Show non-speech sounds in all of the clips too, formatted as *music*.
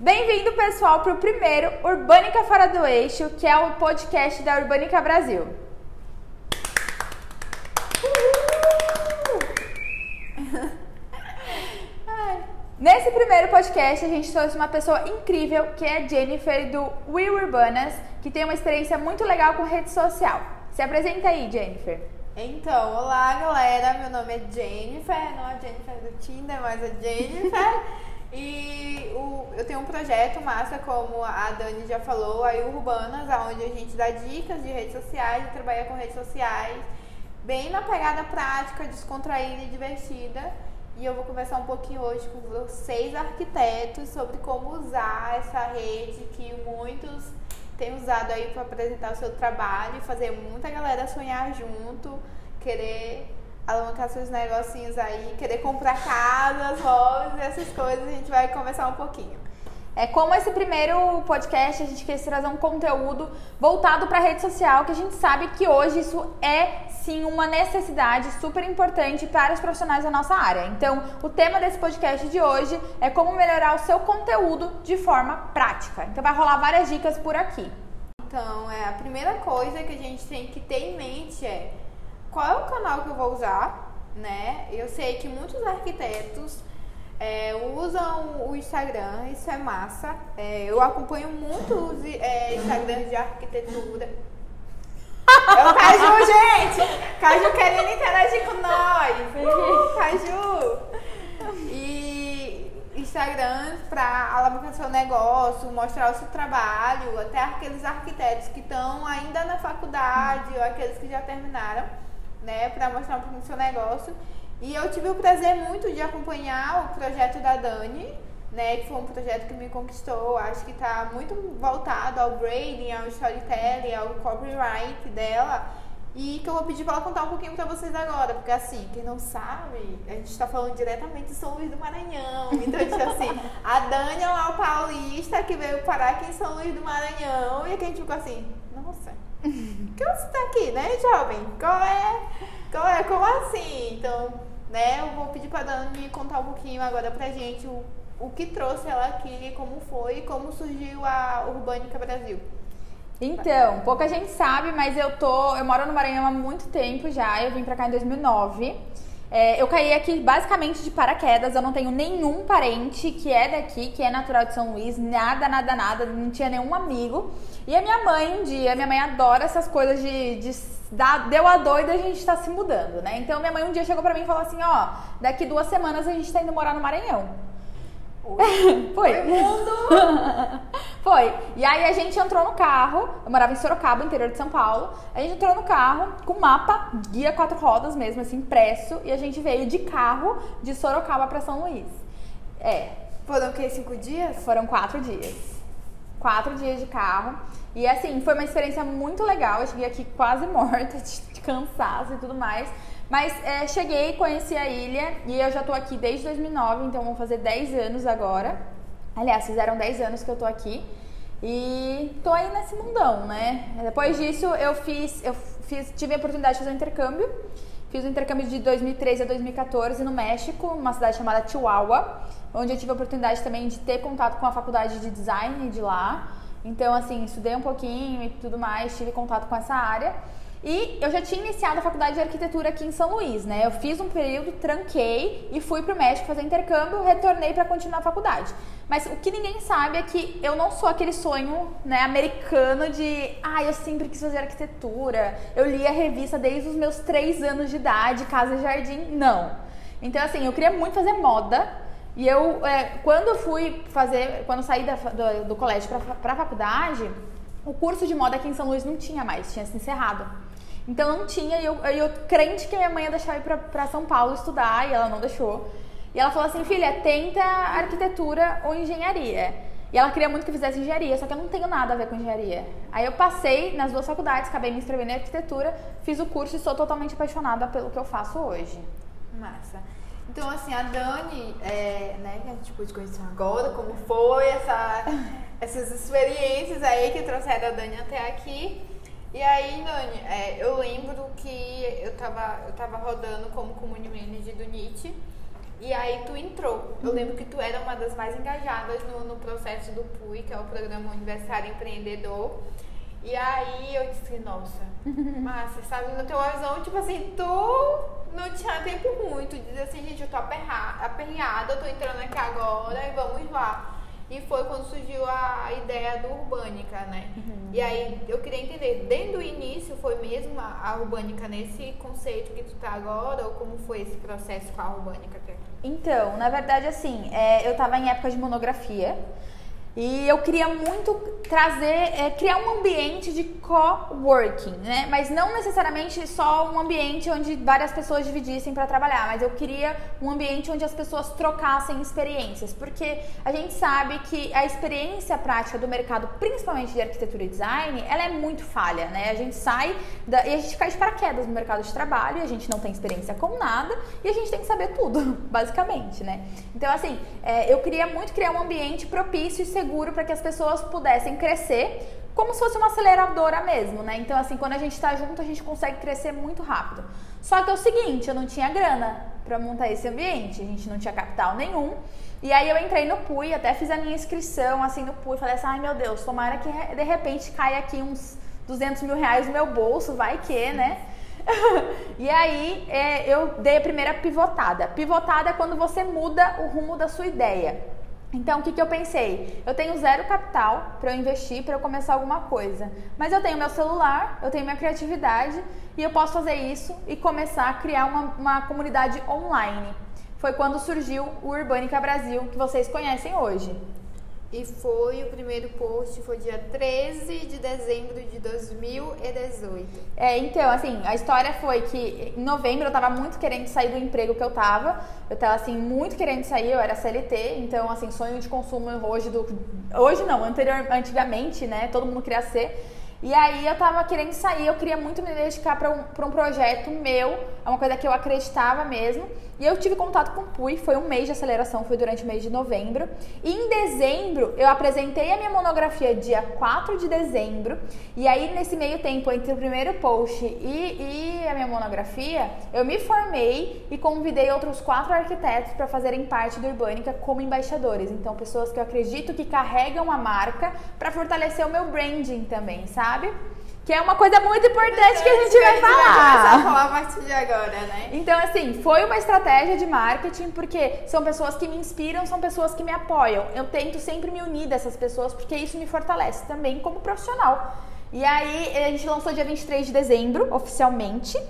Bem-vindo, pessoal, para o primeiro Urbânica Fora do Eixo, que é o podcast da Urbânica Brasil. *laughs* Nesse primeiro podcast, a gente trouxe uma pessoa incrível, que é a Jennifer do Will Urbanas, que tem uma experiência muito legal com rede social. Se apresenta aí, Jennifer. Então, olá galera, meu nome é Jennifer, não a Jennifer do Tinder, mas a Jennifer. *laughs* e o, eu tenho um projeto massa, como a Dani já falou, aí Urbanas, onde a gente dá dicas de redes sociais, trabalha com redes sociais, bem na pegada prática, descontraída e divertida. E eu vou conversar um pouquinho hoje com vocês, arquitetos, sobre como usar essa rede que muitos têm usado aí para apresentar o seu trabalho e fazer muita galera sonhar junto, querer alavancar seus negocinhos aí, querer comprar casas, móveis, essas coisas. A gente vai conversar um pouquinho. É como esse primeiro podcast a gente quis trazer um conteúdo voltado para a rede social, que a gente sabe que hoje isso é sim uma necessidade super importante para os profissionais da nossa área. Então, o tema desse podcast de hoje é como melhorar o seu conteúdo de forma prática. Então, vai rolar várias dicas por aqui. Então, é a primeira coisa que a gente tem que ter em mente é qual é o canal que eu vou usar, né? Eu sei que muitos arquitetos é, usam o Instagram, isso é massa. É, eu acompanho muitos é, Instagrams de arquitetura. É o Caju, *laughs* gente! Caju querendo interagir com nós! Caju! E Instagram para alavancar seu negócio, mostrar o seu trabalho, até aqueles arquitetos que estão ainda na faculdade ou aqueles que já terminaram, né, para mostrar um pouquinho do seu negócio. E eu tive o prazer muito de acompanhar o projeto da Dani, né, que foi um projeto que me conquistou, acho que está muito voltado ao branding, ao storytelling, ao copyright dela. E que eu vou pedir para ela contar um pouquinho para vocês agora, porque assim, quem não sabe, a gente está falando diretamente de São Luís do Maranhão. Então, tipo assim, a Dani é uma paulista que veio parar aqui em São Luís do Maranhão e a gente ficou assim, nossa, que você está aqui, né, jovem? Qual é? Qual é? Como assim? Então, né? Eu vou pedir para Dani contar um pouquinho agora pra gente o, o que trouxe ela aqui, como foi, como surgiu a Urbânica Brasil. Então, pouca gente sabe, mas eu tô, eu moro no Maranhão há muito tempo já. Eu vim pra cá em 2009. É, eu caí aqui basicamente de paraquedas. Eu não tenho nenhum parente que é daqui, que é natural de São Luís, nada, nada, nada. Não tinha nenhum amigo. E a minha mãe um dia, minha mãe adora essas coisas de, de deu a doida, a gente tá se mudando, né? Então minha mãe um dia chegou pra mim e falou assim, ó, daqui duas semanas a gente tá indo morar no Maranhão. *laughs* Foi. *laughs* Foi. E aí a gente entrou no carro, eu morava em Sorocaba, interior de São Paulo. A gente entrou no carro com mapa, guia quatro rodas mesmo, assim, impresso, e a gente veio de carro de Sorocaba para São Luís. É. Foram o quê? Cinco dias? Foram quatro dias. Quatro dias de carro. E assim, foi uma experiência muito legal. Eu cheguei aqui quase *laughs* morta de cansaço e tudo mais. Mas é, cheguei, conheci a ilha e eu já tô aqui desde 2009, então vão fazer 10 anos agora. Aliás, fizeram 10 anos que eu tô aqui. E tô aí nesse mundão, né? Depois disso, eu fiz, eu fiz, tive a oportunidade de fazer um intercâmbio. Fiz um intercâmbio de 2013 a 2014 no México, numa cidade chamada Chihuahua, onde eu tive a oportunidade também de ter contato com a faculdade de design de lá. Então, assim, estudei um pouquinho e tudo mais, tive contato com essa área. E eu já tinha iniciado a faculdade de arquitetura aqui em São Luís, né? Eu fiz um período, tranquei e fui para o México fazer intercâmbio, retornei para continuar a faculdade. Mas o que ninguém sabe é que eu não sou aquele sonho, né, americano de, ah, eu sempre quis fazer arquitetura. Eu li a revista desde os meus três anos de idade, Casa e Jardim. Não. Então, assim, eu queria muito fazer moda, e eu, é, quando fui fazer, quando saí da, do, do, colégio para a faculdade, o curso de moda aqui em São Luís não tinha mais, tinha se encerrado. Então não tinha, e eu, eu crente que a minha mãe ia deixar eu ir para São Paulo estudar, e ela não deixou. E ela falou assim, filha, tenta arquitetura ou engenharia. E ela queria muito que eu fizesse engenharia, só que eu não tenho nada a ver com engenharia. Aí eu passei nas duas faculdades, acabei me inscrevendo em arquitetura, fiz o curso e sou totalmente apaixonada pelo que eu faço hoje. Massa. Então, assim, a Dani, é, né, que a gente pôde conhecer agora, como foi essa, essas experiências aí que trouxeram a Dani até aqui. E aí, Dani, é, eu lembro que eu tava, eu tava rodando como community manager do NIT E aí tu entrou. Eu lembro que tu era uma das mais engajadas no, no processo do PUI, que é o Programa Universitário Empreendedor. E aí eu disse, nossa, *laughs* Márcia, sabe, no teu visão, tipo assim, tu não tinha tempo muito de dizer assim, gente, eu tô aperreada, eu tô entrando aqui agora e vamos lá. E foi quando surgiu a ideia do Urbânica, né? Uhum. E aí eu queria entender, desde o início foi mesmo a, Urbânica nesse conceito que tu tá agora, ou como foi esse processo com a Urbânica? Então, na verdade, assim, é, eu tava em época de monografia. E eu queria muito trazer, é, criar um ambiente de coworking, né? Mas não necessariamente só um ambiente onde várias pessoas dividissem para trabalhar, mas eu queria um ambiente onde as pessoas trocassem experiências, porque a gente sabe que a experiência prática do mercado, principalmente de arquitetura e design, ela é muito falha, né? A gente sai da, e a gente cai de paraquedas no mercado de trabalho, e a gente não tem experiência com nada e a gente tem que saber tudo, *laughs* basicamente, né? Então, assim, é, eu queria muito criar um ambiente propício e seguro seguro para que as pessoas pudessem crescer como se fosse uma aceleradora mesmo, né? Então, assim, quando a gente está junto, a gente consegue crescer muito rápido. Só que é o seguinte, eu não tinha grana para montar esse ambiente, a gente não tinha capital nenhum. E aí eu entrei no PUI, até fiz a minha inscrição, assim, no PUI, falei assim, ai meu Deus, tomara que de repente caia aqui uns 200 mil reais no meu bolso, vai que, né? *laughs* e aí é, eu dei a primeira pivotada. Pivotada é quando você muda o rumo da sua ideia. Então, o que, que eu pensei? Eu tenho zero capital para eu investir, para eu começar alguma coisa. Mas eu tenho meu celular, eu tenho minha criatividade e eu posso fazer isso e começar a criar uma, uma comunidade online. Foi quando surgiu o Urbânica Brasil, que vocês conhecem hoje. E foi o primeiro post, foi dia 13 de dezembro de 2018. É, então, assim, a história foi que em novembro eu tava muito querendo sair do emprego que eu tava. Eu tava, assim, muito querendo sair, eu era CLT, então, assim, sonho de consumo hoje do. Hoje não, anterior, antigamente, né? Todo mundo queria ser. E aí eu tava querendo sair, eu queria muito me dedicar para um, um projeto meu, é uma coisa que eu acreditava mesmo. E eu tive contato com o PUI, foi um mês de aceleração, foi durante o mês de novembro. E em dezembro eu apresentei a minha monografia dia 4 de dezembro. E aí nesse meio tempo, entre o primeiro post e, e a minha monografia, eu me formei e convidei outros quatro arquitetos para fazerem parte do Urbânica como embaixadores. Então, pessoas que eu acredito que carregam a marca para fortalecer o meu branding também, sabe? Que é uma coisa muito importante que a gente vai falar. Vai falar a partir de agora, né? Então, assim, foi uma estratégia de marketing, porque são pessoas que me inspiram, são pessoas que me apoiam. Eu tento sempre me unir dessas pessoas, porque isso me fortalece também como profissional. E aí, a gente lançou dia 23 de dezembro, oficialmente.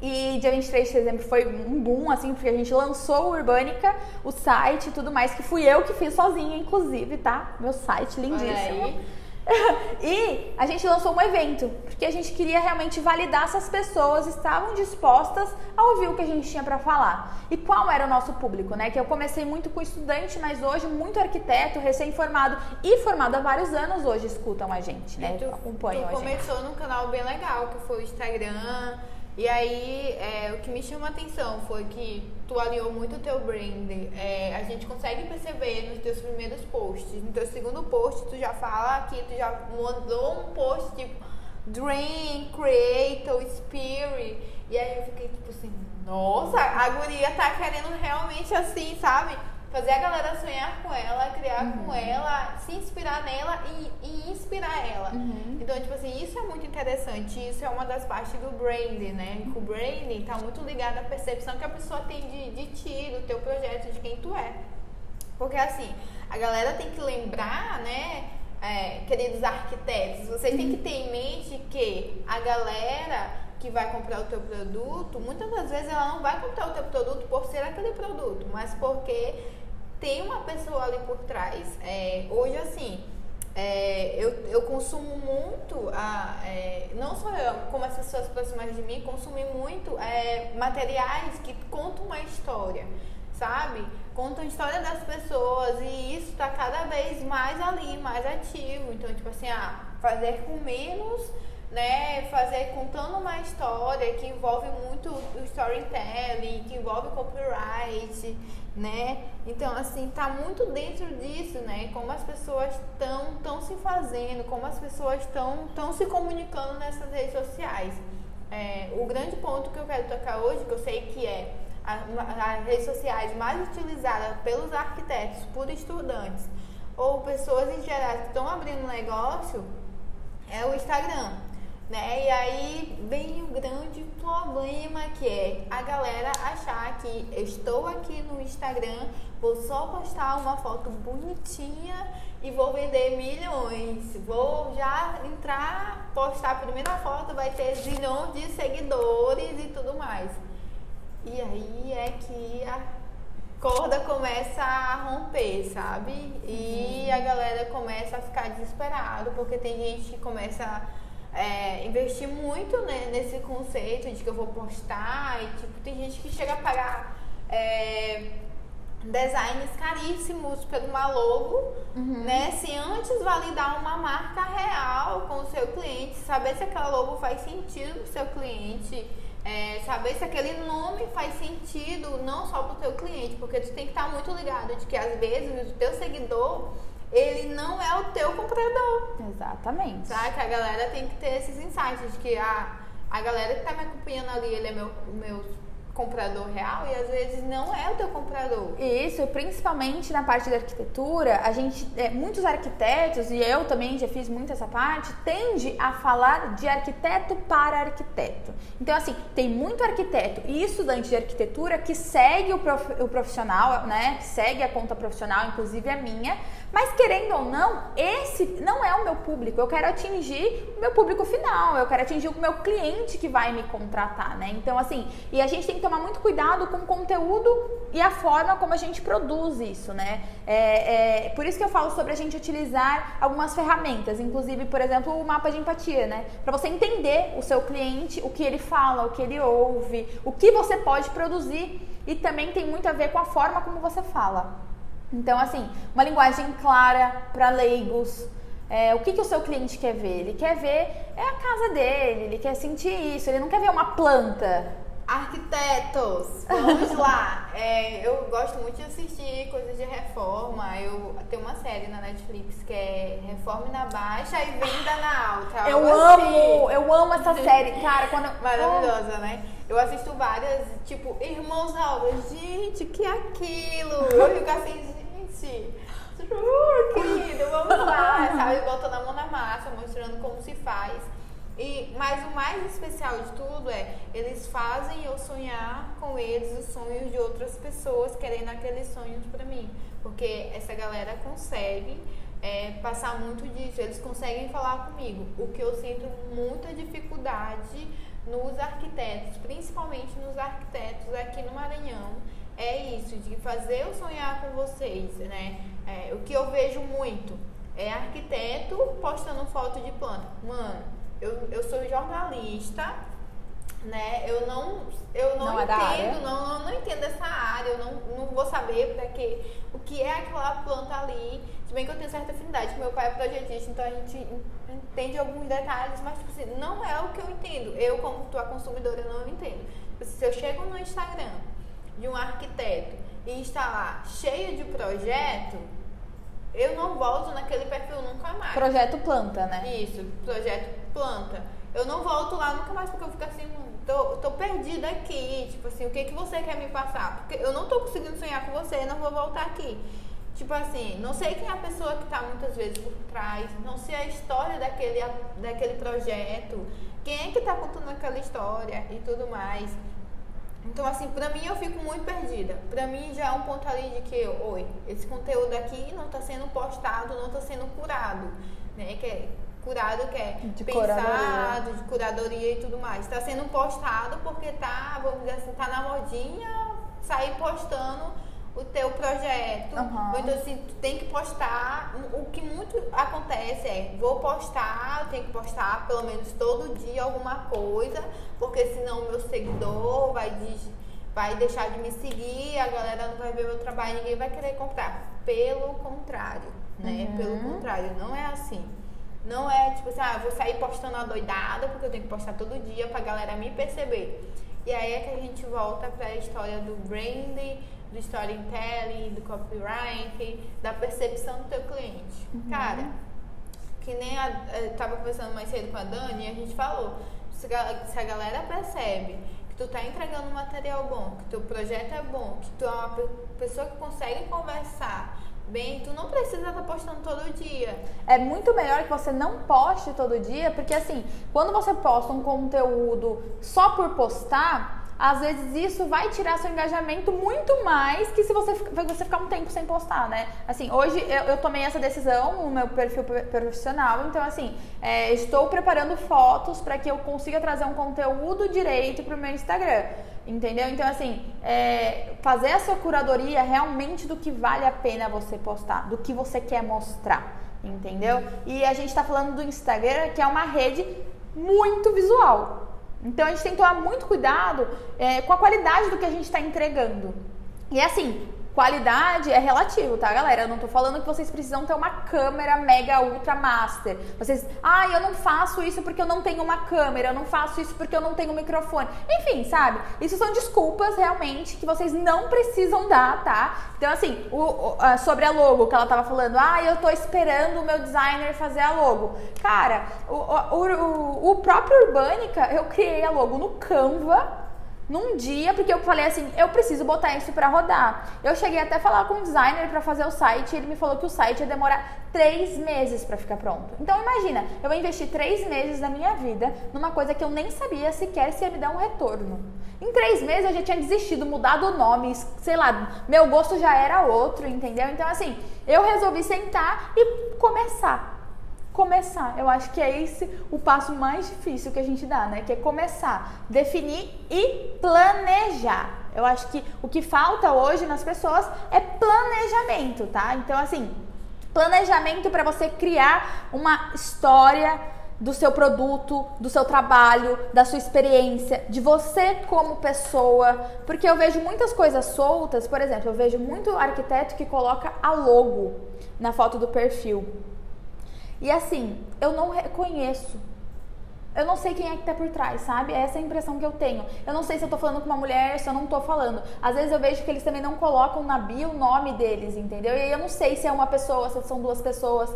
E dia 23 de dezembro foi um boom, assim, porque a gente lançou o Urbânica, o site e tudo mais, que fui eu que fiz sozinha, inclusive, tá? Meu site lindíssimo. *laughs* e a gente lançou um evento, porque a gente queria realmente validar se as pessoas estavam dispostas a ouvir o que a gente tinha para falar. E qual era o nosso público, né? Que eu comecei muito com estudante, mas hoje muito arquiteto, recém-formado e formado há vários anos hoje escutam a gente, né? E tu, Acompanham tu a gente. começou num canal bem legal, que foi o Instagram e aí, é, o que me chama a atenção foi que tu alinhou muito o teu brand. É, a gente consegue perceber nos teus primeiros posts. No teu segundo post, tu já fala que tu já mandou um post tipo Dream, Creator, Spirit. E aí eu fiquei tipo assim, nossa, a guria tá querendo realmente assim, sabe? Fazer a galera sonhar com ela, criar uhum. com ela, se inspirar nela e, e inspirar ela. Uhum. Então, tipo assim, isso é muito interessante. Isso é uma das partes do branding, né? O branding tá muito ligado à percepção que a pessoa tem de, de ti, do teu projeto, de quem tu é. Porque assim, a galera tem que lembrar, né? É, queridos arquitetos, vocês têm que ter em mente que a galera que vai comprar o teu produto, muitas das vezes ela não vai comprar o teu produto por ser aquele produto, mas porque tem uma pessoa ali por trás. É, hoje, assim, é, eu, eu consumo muito, a, é, não só eu, como as pessoas próximas de mim, consumi muito é, materiais que contam uma história, sabe? Contam a história das pessoas e isso está cada vez mais ali, mais ativo. Então, tipo assim, ah, fazer com menos né, fazer contando uma história que envolve muito o storytelling, que envolve copyright, né? Então, assim, tá muito dentro disso, né? Como as pessoas estão tão se fazendo, como as pessoas estão tão se comunicando nessas redes sociais. É, o grande ponto que eu quero tocar hoje, que eu sei que é as redes sociais mais utilizadas pelos arquitetos, por estudantes ou pessoas em geral que estão abrindo negócio é o Instagram. Né? E aí vem um grande problema que é a galera achar que eu estou aqui no Instagram, vou só postar uma foto bonitinha e vou vender milhões. Vou já entrar, postar a primeira foto, vai ter zilhões de seguidores e tudo mais. E aí é que a corda começa a romper, sabe? E a galera começa a ficar desesperado, porque tem gente que começa é, investir muito né, nesse conceito de que eu vou postar e tipo, tem gente que chega a pagar é, designs caríssimos por uma logo, uhum. né? Se antes validar uma marca real com o seu cliente, saber se aquela logo faz sentido pro seu cliente, é, saber se aquele nome faz sentido não só pro teu cliente, porque tu tem que estar muito ligado de que às vezes o teu seguidor ele não é o teu comprador. Exatamente. Sabe? A galera tem que ter esses insights de que a, a galera que tá me acompanhando ali, ele é meu, meu comprador real e às vezes não é o teu comprador. Isso, principalmente na parte da arquitetura, a gente, é, muitos arquitetos, e eu também já fiz muito essa parte, tende a falar de arquiteto para arquiteto. Então, assim, tem muito arquiteto e estudante de arquitetura que segue o, prof, o profissional, né? Que segue a conta profissional, inclusive a minha, mas querendo ou não, esse não é o meu público. Eu quero atingir o meu público final, eu quero atingir o meu cliente que vai me contratar, né? Então, assim, e a gente tem que tomar muito cuidado com o conteúdo e a forma como a gente produz isso, né? É, é, por isso que eu falo sobre a gente utilizar algumas ferramentas, inclusive, por exemplo, o mapa de empatia, né? Para você entender o seu cliente, o que ele fala, o que ele ouve, o que você pode produzir e também tem muito a ver com a forma como você fala. Então, assim, uma linguagem clara para leigos. É, o que, que o seu cliente quer ver? Ele quer ver é a casa dele, ele quer sentir isso, ele não quer ver uma planta. Arquitetos, vamos lá. É, eu gosto muito de assistir coisas de reforma. Eu tenho uma série na Netflix que é Reforma na Baixa e Venda na Alta. Eu amo, assim. eu amo essa série, cara. Quando Maravilhosa, oh. né? Eu assisto várias, tipo, Irmãos da Obra. Gente, que é aquilo? Eu fico assim, gente, uh, querido, vamos lá, sabe? Botando a mão na massa, mostrando como se faz. E, mas o mais especial de tudo é, eles fazem eu sonhar com eles os sonhos de outras pessoas querendo aqueles sonhos para mim. Porque essa galera consegue é, passar muito disso, eles conseguem falar comigo. O que eu sinto muita dificuldade nos arquitetos, principalmente nos arquitetos aqui no Maranhão, é isso, de fazer eu sonhar com vocês, né? É, o que eu vejo muito é arquiteto postando foto de planta. Mano, eu, eu sou jornalista, né? Eu não, eu não, não é entendo, não, não, não entendo essa área, eu não, não vou saber para que o que é aquela planta ali. Se bem que eu tenho certa afinidade, meu pai é projetista, então a gente entende alguns detalhes, mas tipo assim, não é o que eu entendo. Eu, como tua consumidora, não entendo. Tipo assim, se eu chego no Instagram de um arquiteto e está lá cheio de projeto, eu não volto naquele perfil nunca mais. Projeto planta, né? Isso, projeto planta. Eu não volto lá nunca mais porque eu fico assim, tô, tô perdida aqui. Tipo assim, o que, que você quer me passar? Porque eu não tô conseguindo sonhar com você, não vou voltar aqui. Tipo assim, não sei quem é a pessoa que está muitas vezes por trás, não sei a história daquele, daquele projeto, quem é que está contando aquela história e tudo mais. Então, assim, pra mim eu fico muito perdida. Pra mim já é um ponto ali de que, oi, esse conteúdo aqui não tá sendo postado, não tá sendo curado, né? Que é curado, que é de pensado, curadoria. de curadoria e tudo mais. Tá sendo postado porque tá, vamos dizer assim, tá na modinha sair postando o teu projeto. Uhum. Então, assim, tu tem que postar. O que muito acontece é, vou postar, eu tenho que postar pelo menos todo dia alguma coisa, porque senão o meu seguidor vai, vai deixar de me seguir, a galera não vai ver meu trabalho, ninguém vai querer comprar. Pelo contrário, né? Uhum. Pelo contrário, não é assim. Não é tipo assim, ah, vou sair postando a doidada, porque eu tenho que postar todo dia pra galera me perceber. E aí é que a gente volta para a história do branding, do storytelling, do copyright, da percepção do teu cliente. Uhum. Cara, que nem a, eu tava conversando mais cedo com a Dani e a gente falou, se a galera percebe que que tu tá entregando um material bom, que teu projeto é bom, que tu é uma pessoa que consegue conversar bem, tu não precisa estar tá postando todo dia. É muito melhor que você não poste todo dia, porque assim, quando você posta um conteúdo só por postar, às vezes isso vai tirar seu engajamento muito mais que se você, você ficar um tempo sem postar, né? Assim, hoje eu, eu tomei essa decisão no meu perfil profissional, então assim, é, estou preparando fotos para que eu consiga trazer um conteúdo direito para o meu Instagram. Entendeu? Então, assim, é, fazer a sua curadoria realmente do que vale a pena você postar, do que você quer mostrar. Entendeu? E a gente está falando do Instagram, que é uma rede muito visual. Então a gente tem que tomar muito cuidado é, com a qualidade do que a gente está entregando. E assim, Qualidade é relativo, tá, galera? Eu não tô falando que vocês precisam ter uma câmera mega ultra master. Vocês, ah, eu não faço isso porque eu não tenho uma câmera, eu não faço isso porque eu não tenho um microfone. Enfim, sabe? Isso são desculpas realmente que vocês não precisam dar, tá? Então, assim, o, o, sobre a logo que ela tava falando, ah, eu tô esperando o meu designer fazer a logo. Cara, o, o, o próprio Urbânica, eu criei a logo no Canva num dia, porque eu falei assim, eu preciso botar isso para rodar. Eu cheguei até a falar com o designer para fazer o site, e ele me falou que o site ia demorar três meses para ficar pronto. Então imagina, eu vou investir três meses da minha vida numa coisa que eu nem sabia sequer se ia me dar um retorno. Em três meses eu já tinha desistido, mudado o nome, sei lá, meu gosto já era outro, entendeu? Então assim, eu resolvi sentar e começar começar. Eu acho que é esse o passo mais difícil que a gente dá, né? Que é começar, definir e planejar. Eu acho que o que falta hoje nas pessoas é planejamento, tá? Então, assim, planejamento para você criar uma história do seu produto, do seu trabalho, da sua experiência, de você como pessoa, porque eu vejo muitas coisas soltas, por exemplo, eu vejo muito arquiteto que coloca a logo na foto do perfil. E assim, eu não reconheço. Eu não sei quem é que tá por trás, sabe? É essa a impressão que eu tenho. Eu não sei se eu tô falando com uma mulher, se eu não tô falando. Às vezes eu vejo que eles também não colocam na bio o nome deles, entendeu? E aí eu não sei se é uma pessoa, se são duas pessoas.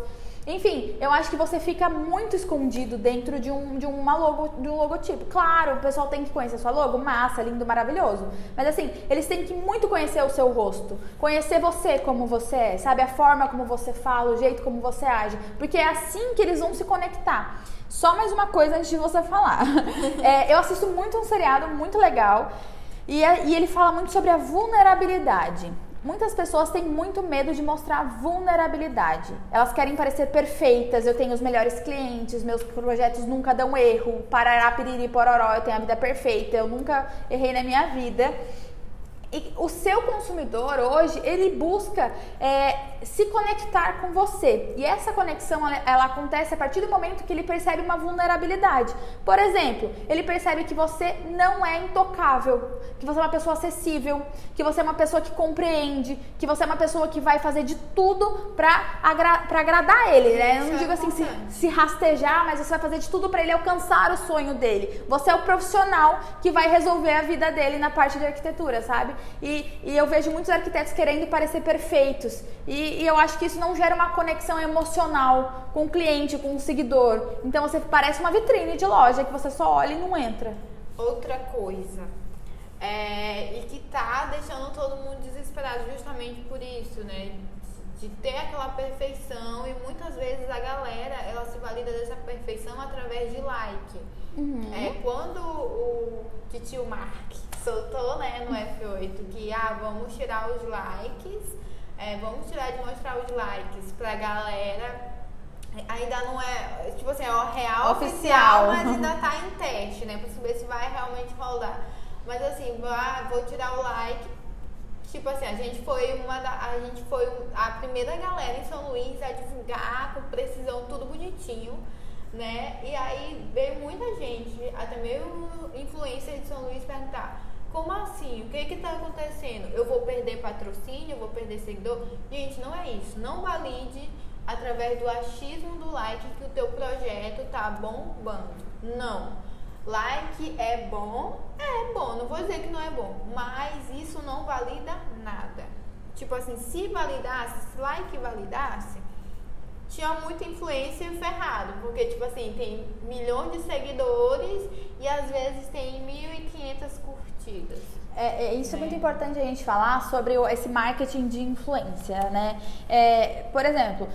Enfim, eu acho que você fica muito escondido dentro de um, de uma logo, de um logotipo. Claro, o pessoal tem que conhecer sua logo, massa, lindo, maravilhoso. Mas assim, eles têm que muito conhecer o seu rosto, conhecer você como você é, sabe? A forma como você fala, o jeito como você age. Porque é assim que eles vão se conectar. Só mais uma coisa antes de você falar. *laughs* É, eu assisto muito um seriado muito legal e, é, e ele fala muito sobre a vulnerabilidade. Muitas pessoas têm muito medo de mostrar vulnerabilidade. Elas querem parecer perfeitas. Eu tenho os melhores clientes, meus projetos nunca dão erro. Parará, piriri, pororó, eu tenho a vida perfeita. Eu nunca errei na minha vida. E o seu consumidor hoje, ele busca é, se conectar com você. E essa conexão, ela, ela, acontece a partir do momento que ele percebe uma vulnerabilidade. Por exemplo, ele percebe que você não é intocável, que você é uma pessoa acessível, que você é uma pessoa que compreende, que você é uma pessoa que vai fazer de tudo para agra agradar ele, né? Eu não digo assim se, se rastejar, mas você vai fazer de tudo para ele alcançar o sonho dele. Você é o profissional que vai resolver a vida dele na parte de arquitetura, sabe? E, e eu vejo muitos arquitetos querendo parecer perfeitos. E, e, eu acho que isso não gera uma conexão emocional com o cliente, com o seguidor. Então você parece uma vitrine de loja que você só olha e não entra. Outra coisa. É, e que tá deixando todo mundo desesperado justamente por isso, né? De ter aquela perfeição e muitas vezes a galera ela se valida dessa perfeição através de like. Uhum. É, quando o tio Mark soltou né, no F8 que ah, vamos tirar os likes, é, vamos tirar de mostrar os likes pra galera. Ainda não é, tipo assim, é o real oficial, oficial mas ainda tá em teste, né? Pra saber se vai realmente rodar. Mas assim, vou tirar o like. Tipo assim, a gente foi uma da, a gente foi a primeira galera em São Luís a divulgar com precisão tudo bonitinho né? E aí veio muita gente, até mesmo influência de São Luís, perguntar: como assim? O que que tá acontecendo? Eu vou perder patrocínio? Eu vou perder seguidor? Gente, não é isso. Não valide através do achismo do like que o teu projeto tá bombando. Não. Like é bom? É bom, não vou dizer que não é bom, mas isso não valida nada. Tipo assim, se validasse, se like validasse, tinha muita influência ferrado, porque tipo assim, tem milhões de seguidores e às vezes tem 1.500 curtidas. É, é, isso é. é. muito importante a gente falar sobre esse marketing de influência, né? É, por exemplo,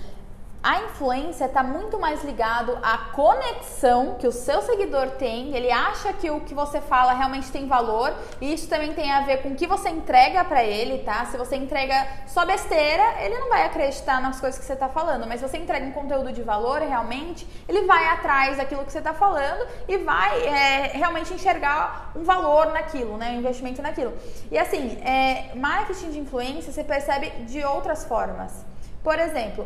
a influência está muito mais ligado à conexão que o seu seguidor tem. Ele acha que o que você fala realmente tem valor. E isso também tem a ver com o que você entrega para ele, tá? Se você entrega só besteira, ele não vai acreditar nas coisas que você está falando. Mas se você entrega um conteúdo de valor, realmente, ele vai atrás daquilo que você está falando e vai é, realmente enxergar um valor naquilo, né? Um investimento naquilo. E assim, é, marketing de influência você percebe de outras formas. Por exemplo,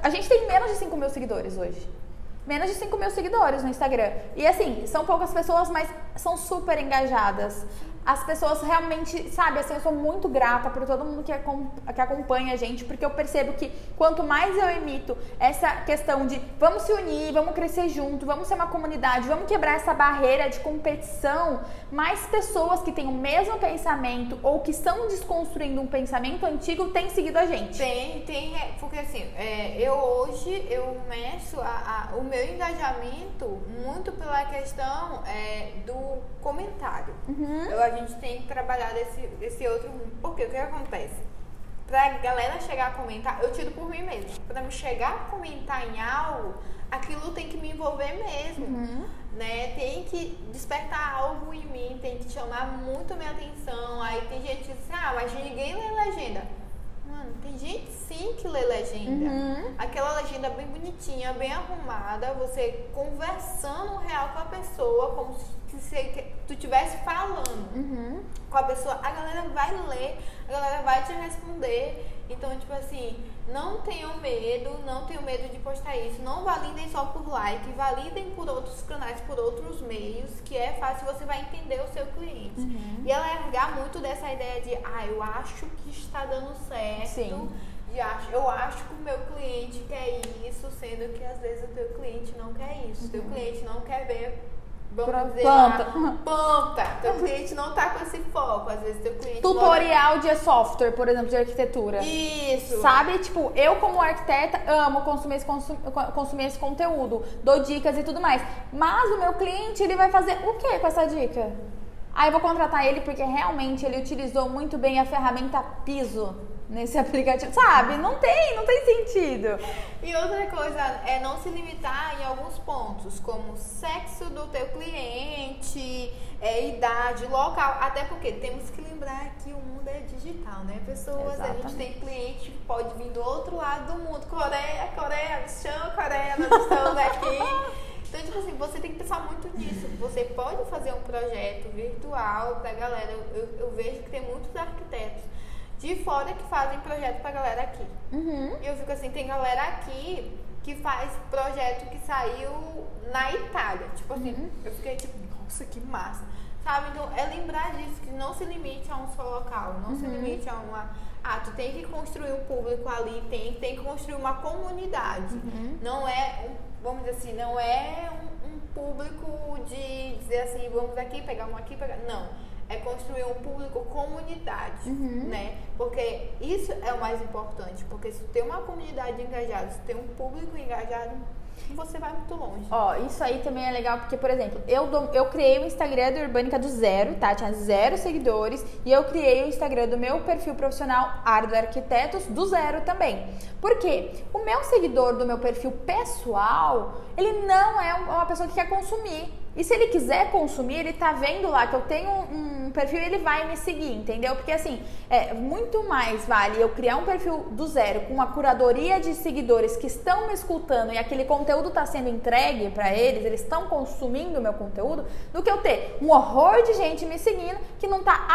a gente tem menos de 5 mil seguidores hoje. Menos de 5 mil seguidores no Instagram. E assim, são poucas pessoas, mas são super engajadas as pessoas realmente, sabe, assim, eu sou muito grata por todo mundo que, que acompanha a gente, porque eu percebo que quanto mais eu emito essa questão de vamos se unir, vamos crescer junto, vamos ser uma comunidade, vamos quebrar essa barreira de competição, mais pessoas que têm o mesmo pensamento ou que estão desconstruindo um pensamento antigo têm seguido a gente. Tem, tem, é, porque assim, é, eu hoje eu meço a, a, o meu engajamento muito pela questão é, do comentário. Uhum. Eu, gente tem que trabalhar desse, desse outro rumo. Porque o que acontece? Pra galera chegar a comentar, eu tiro por mim mesmo. Pra me chegar a comentar em algo, aquilo tem que me envolver mesmo. Uhum. Né? Tem que despertar algo em mim, tem que chamar muito a minha atenção. Aí tem gente que diz, ah, mas ninguém lê legenda. Mano, tem gente sim que lê legenda. Uhum. Aquela legenda bem bonitinha, bem arrumada, você conversando real com a pessoa, como se se tu estivesse falando uhum. com a pessoa, a galera vai ler, a galera vai te responder. Então, tipo assim, não tenham medo, não tenham medo de postar isso. Não validem só por like, validem por outros canais, por outros meios, que é fácil, você vai entender o seu cliente. Uhum. E alargar muito dessa ideia de, ah, eu acho que está dando certo. Sim. Acho, eu acho que o meu cliente quer isso, sendo que às vezes o teu cliente não quer isso. O uhum. teu cliente não quer ver vamos dizer planta. Lá, planta. Teu *laughs* cliente não tá com esse foco. Às vezes teu cliente. Tutorial de software, por exemplo, de arquitetura. Isso. Sabe? Tipo, eu como arquiteta amo consumir esse, consum, consumir esse conteúdo, dou dicas e tudo mais. Mas o meu cliente, ele vai fazer o que com essa dica? Aí eu vou contratar ele porque realmente ele utilizou muito bem a ferramenta piso nesse aplicativo. Sabe? Não tem, não tem sentido. E outra coisa é não se limitar em alguns pontos, como sexo do teu cliente, é, idade, local. Até porque temos que lembrar que o mundo é digital, né? Pessoas, Exatamente. a gente tem cliente que pode vir do outro lado do mundo. Coreia, Coreia, me chama Coreia, nós estamos aqui. Então, tipo assim, você tem que pensar muito nisso. Você pode fazer um projeto virtual pra galera. Eu, eu, eu vejo que tem muitos arquitetos de fora que fazem projeto pra galera aqui. Uhum. E eu fico assim, tem galera aqui que faz projeto que saiu na Itália. Tipo assim, uhum. eu fiquei tipo, nossa, que massa. Sabe? Então, é lembrar disso, que não se limite a um só local, não uhum. se limite a uma. Ah, tu tem que construir um público ali, tem, tem que construir uma comunidade. Uhum. Não é, vamos dizer assim, não é um, um público de dizer assim, vamos aqui, pegar um aqui, pegar. Não é construir um público comunidade, uhum. né? Porque isso é o mais importante, porque se tem uma comunidade engajada, se tem um público engajado, você vai muito longe. Ó, isso aí também é legal porque, por exemplo, eu, eu criei o Instagram do Urbânica do zero, tá? Tinha zero seguidores e eu criei o Instagram do meu perfil profissional Ardo Arquitetos do zero também. Por quê? O meu seguidor do meu perfil pessoal, ele não é uma pessoa que quer consumir e se ele quiser consumir, ele tá vendo lá que eu tenho um, perfil ele vai me seguir, entendeu? Porque assim, é muito mais vale eu criar um perfil do zero com uma curadoria de seguidores que estão me escutando e aquele conteúdo tá sendo entregue para eles, eles estão consumindo o meu conteúdo, do que eu ter um horror de gente me seguindo que não tá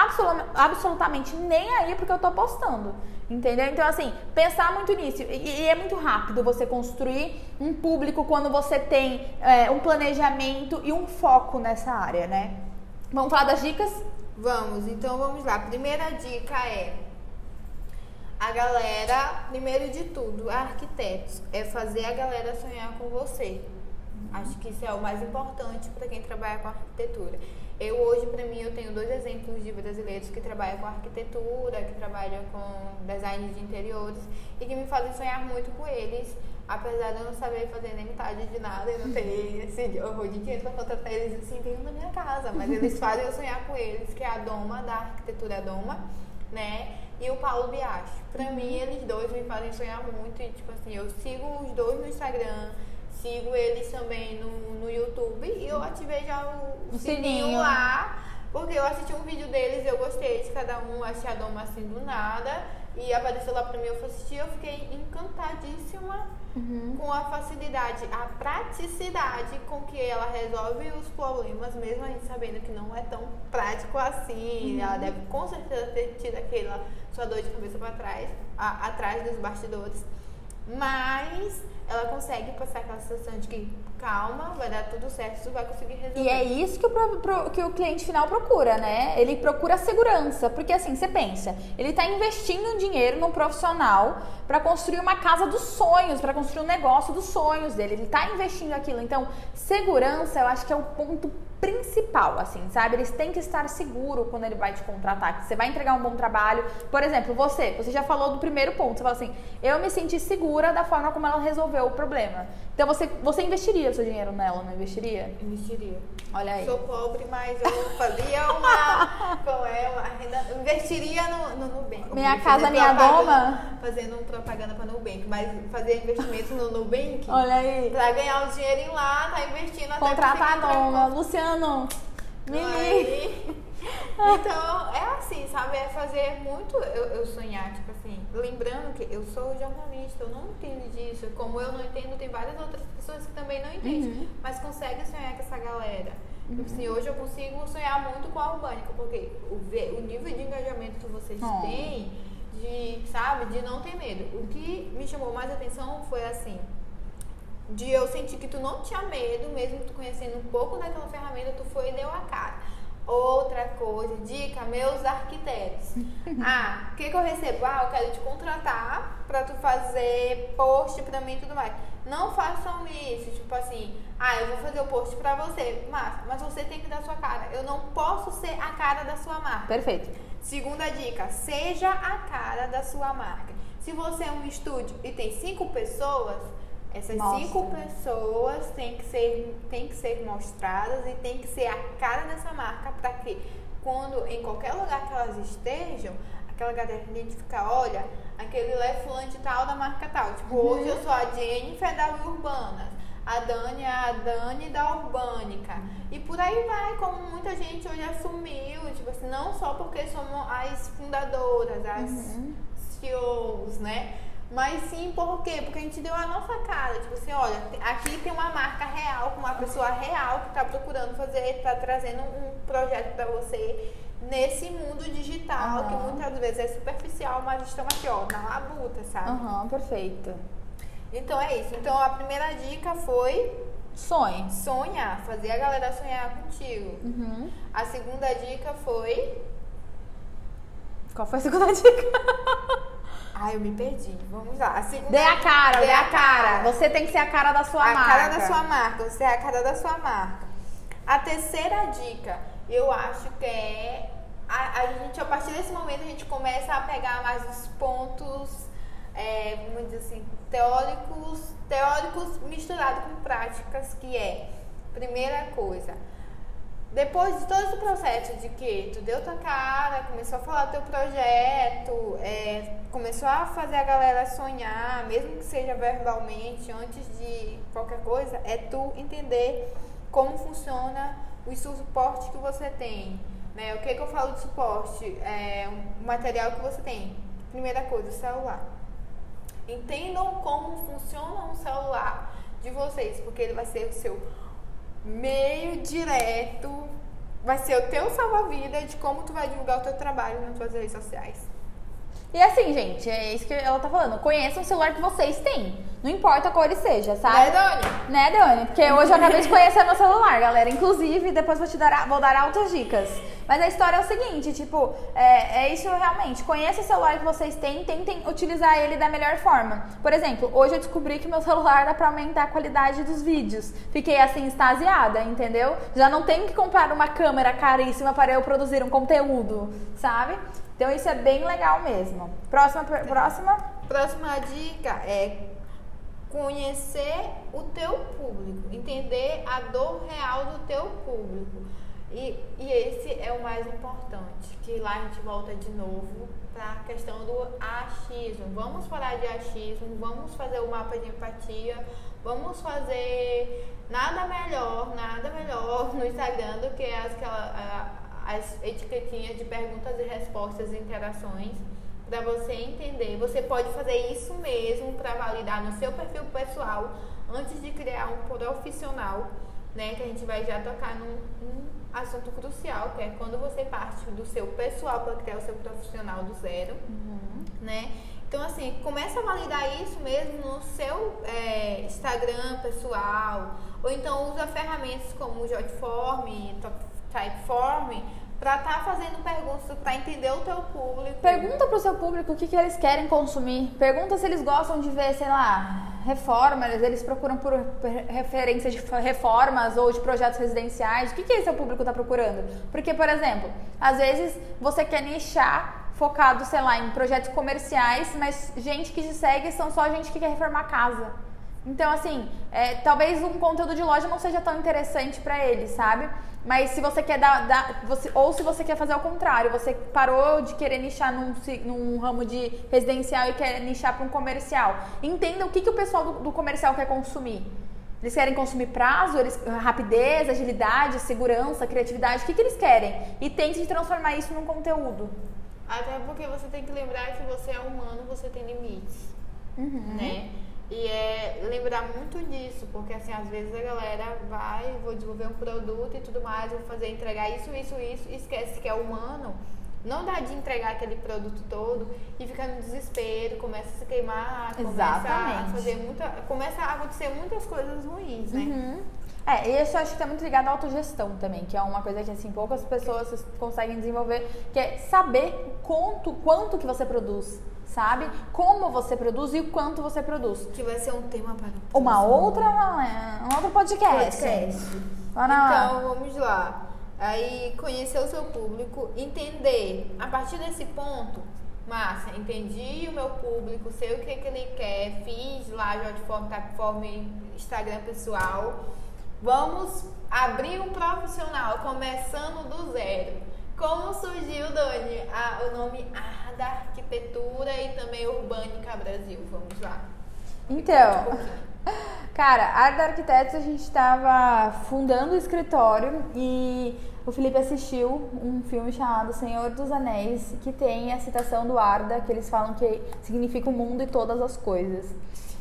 absolutamente nem aí porque eu tô postando. Entendeu? Então, assim, pensar muito nisso. E, e, é muito rápido você construir um público quando você tem é, um planejamento e um foco nessa área, né? Vamos falar das dicas? Vamos, então vamos lá. Primeira dica é a galera, primeiro de tudo, arquitetos, é fazer a galera sonhar com você. Acho que isso é o mais importante para quem trabalha com arquitetura. Eu hoje, para mim, eu tenho dois exemplos de brasileiros que trabalham com arquitetura, que trabalham com design de interiores e que me fazem sonhar muito com eles apesar de eu não saber fazer nem metade de nada e não ter esse *laughs* horror de dinheiro pra contratar eles assim dentro da minha casa, mas eles *laughs* fazem eu sonhar com eles, que é a Doma, da arquitetura Doma, né? E o Paulo Biacho. Pra mim, eles dois me fazem sonhar muito e, tipo assim, eu sigo os dois no Instagram, sigo eles também no, no YouTube e eu ativei já o, O sininho, sininho. lá, porque eu assisti um vídeo deles, eu gostei de cada um, achei a Doma assim do nada. E apareceu lá pra mim, eu fui assistir, eu fiquei encantadíssima com a facilidade, a praticidade com que ela resolve os problemas, mesmo a gente sabendo que não é tão prático assim. Ela deve com certeza ter tido aquela sua dor de cabeça para trás, a- atrás dos bastidores. Mas ela consegue passar aquela sensação de que calma, vai dar tudo certo, tu vai conseguir resolver. E é isso que o, pro- pro- que o cliente final procura, né? Ele procura segurança, porque assim, você pensa, ele está investindo dinheiro num profissional para construir uma casa dos sonhos, para construir um negócio dos sonhos dele. Ele está investindo aquilo. Então, segurança, eu acho que é o ponto principal, assim, sabe? Eles têm que estar seguro quando ele vai te contratar, que você vai entregar um bom trabalho. Por exemplo, você, você já falou do primeiro ponto, você falou assim, eu me senti segura da forma como ela resolveu o problema. Então você, você investiria o seu dinheiro nela, não investiria? Investiria. Olha aí. Sou pobre, mas eu fazia uma. Qual é? Uma renda. eu Investiria no, no Nubank. Minha casa, minha doma? Fazendo propaganda pra Nubank, mas fazer investimento no Nubank. Olha aí. Pra ganhar o dinheirinho lá, tá investindo até Contrata a conseguir entrar Aí- *laughs* Então, é assim, sabe? É fazer muito eu, eu sonhar, tipo assim, lembrando que eu sou jornalista, eu não entendo disso. Como eu não entendo, tem várias outras pessoas que também não entendem, Uhum. mas conseguem sonhar com essa galera. Tipo assim, hoje eu consigo sonhar muito com a Urbânica, porque o, o nível de engajamento que vocês Oh. têm, de, sabe, de não ter medo. O que me chamou mais atenção foi assim, de eu sentir que tu não tinha medo, mesmo tu conhecendo um pouco daquela ferramenta, tu foi e deu a cara. Outra coisa, dica, meus arquitetos. *laughs* Ah, o que, que eu recebo? Ah, eu quero te contratar pra tu fazer post pra mim e tudo mais. Não façam isso, tipo assim, ah, eu vou fazer o post pra você, mas, mas você tem que dar sua cara. Eu não posso ser a cara da sua marca. Perfeito. Segunda dica, seja a cara da sua marca. Se você é um estúdio e tem cinco pessoas, essas Mostra. cinco pessoas têm que ser, têm que ser mostradas e tem que ser a cara dessa marca para que quando em qualquer lugar que elas estejam, aquela galera identificar, olha, aquele lá é fulano de tal da marca tal. Tipo, hoje eu sou a Jennifer da Urbanas. A Dani é a Dani da Urbânica. E por aí vai, como muita gente hoje assumiu, tipo assim, não só porque somos as fundadoras, as CEOs, né? Mas sim por quê? Porque a gente deu a nossa cara, tipo assim, olha, aqui tem uma marca real, com uma pessoa real que tá procurando fazer, tá trazendo um projeto pra você nesse mundo digital, que Aham. muitas vezes é superficial, mas estamos aqui, ó, na labuta, sabe? Aham, perfeito. Então é isso. Então a primeira dica foi Sonhe. sonhar, fazer a galera sonhar contigo. Uhum. A segunda dica foi. Qual foi a segunda dica? *laughs* Ai, eu me perdi. Vamos lá. A segunda Dê a cara, Dê dê a cara. Você tem que ser a cara da sua a marca. cara da sua marca. Você é a cara da sua marca. A terceira dica, eu acho que é. A, a gente, a partir desse momento, a gente começa a pegar mais os pontos, é, vamos dizer assim, teóricos, teóricos misturados com práticas, que é, primeira coisa, depois de todo esse processo de que tu deu tua cara, começou a falar teu projeto, é, começou a fazer a galera sonhar, mesmo que seja verbalmente, antes de qualquer coisa, é tu entender como funciona o suporte que você tem. Né? O que, que eu falo de suporte? É o material que você tem. Primeira coisa, o celular. Entendam como funciona um celular de vocês, porque ele vai ser o seu meio direto, vai ser o teu salva-vida de como tu vai divulgar o teu trabalho nas tuas redes sociais. E assim, gente, é isso que ela tá falando. Conheçam o celular que vocês têm. Não importa qual ele seja, sabe? Né, Dani? Né, Dani? Porque hoje eu acabei de conhecer meu celular, galera. Inclusive, depois vou te dar, vou dar altas dicas. Mas a história é o seguinte, tipo, é, é isso realmente. Conheça o celular que vocês têm, tentem utilizar ele da melhor forma. Por exemplo, hoje eu descobri que meu *laughs* celular dá pra aumentar a qualidade dos vídeos. Fiquei assim, extasiada, entendeu? Já não tenho que comprar uma câmera caríssima para eu produzir um conteúdo, sabe? Então isso é bem legal mesmo. Próxima, per- próxima. Próxima dica é conhecer o teu público, entender a dor real do teu público. E, e esse é o mais importante, que lá a gente volta de novo para a questão do achismo. Vamos parar de achismo, vamos fazer o mapa de empatia, vamos fazer nada melhor, nada melhor no Instagram do que as, as etiquetinhas de perguntas e respostas e interações para você entender. Você pode fazer isso mesmo para validar no seu perfil pessoal antes de criar um profissional, né? Que a gente vai já tocar num, num assunto crucial, que é quando você parte do seu pessoal para criar o seu profissional do zero, uhum. né? Então, assim, começa a validar isso mesmo no seu é, Instagram pessoal, ou então usa ferramentas como o Jotform, Typeform, para estar tá fazendo perguntas para entender o teu público. Pergunta para o seu público o que, que eles querem consumir. Pergunta se eles gostam de ver, sei lá, reformas, eles procuram por referências de *laughs* reformas ou de projetos residenciais. O que, que esse seu público está procurando? Porque, por exemplo, às vezes você quer nichar focado, sei lá, em projetos comerciais, mas gente que te segue são só gente que quer reformar casa. Então, assim, é, talvez um conteúdo de loja não seja tão interessante para eles, sabe? Mas se você quer dar, dar você, ou se você quer fazer ao contrário, você parou de querer nichar num, num ramo de residencial e quer nichar para um comercial. Entenda o que, que o pessoal do, do comercial quer consumir. Eles querem consumir prazo, eles, rapidez, agilidade, segurança, criatividade. O que, que eles querem? E tente transformar isso num conteúdo. Até porque você tem que lembrar que você é humano, você tem limites. Uhum. Né? E é lembrar muito disso, porque assim, às vezes a galera vai, vou desenvolver um produto e tudo mais, vou fazer entregar isso, isso, isso, e esquece que é humano. Não dá de entregar aquele produto todo e fica no desespero, começa a se queimar, começa Exatamente. a fazer muita. Começa a acontecer muitas coisas ruins, né? Uhum. É, e isso eu acho que está muito ligado à autogestão também, que é uma coisa que assim poucas pessoas conseguem desenvolver, que é saber quanto, quanto que você produz sabe? Como você produz e o quanto você produz. Que vai ser um tema para uma outra, um outro podcast. podcast. Então, vamos lá. Aí, conhecer o seu público, entender. A partir desse ponto, massa, entendi o meu público, sei o que, que ele quer, fiz lá já de forma, forma Instagram pessoal. Vamos abrir um profissional, começando do zero. Como surgiu, Dani, a, o nome Arda Arquitetura e também Urbânica Brasil? Vamos lá. Então, *laughs* cara, Arda Arquitetos a gente estava fundando o escritório e o Felipe assistiu um filme chamado Senhor dos Anéis, que tem a citação do Arda, que eles falam que significa o mundo e todas as coisas.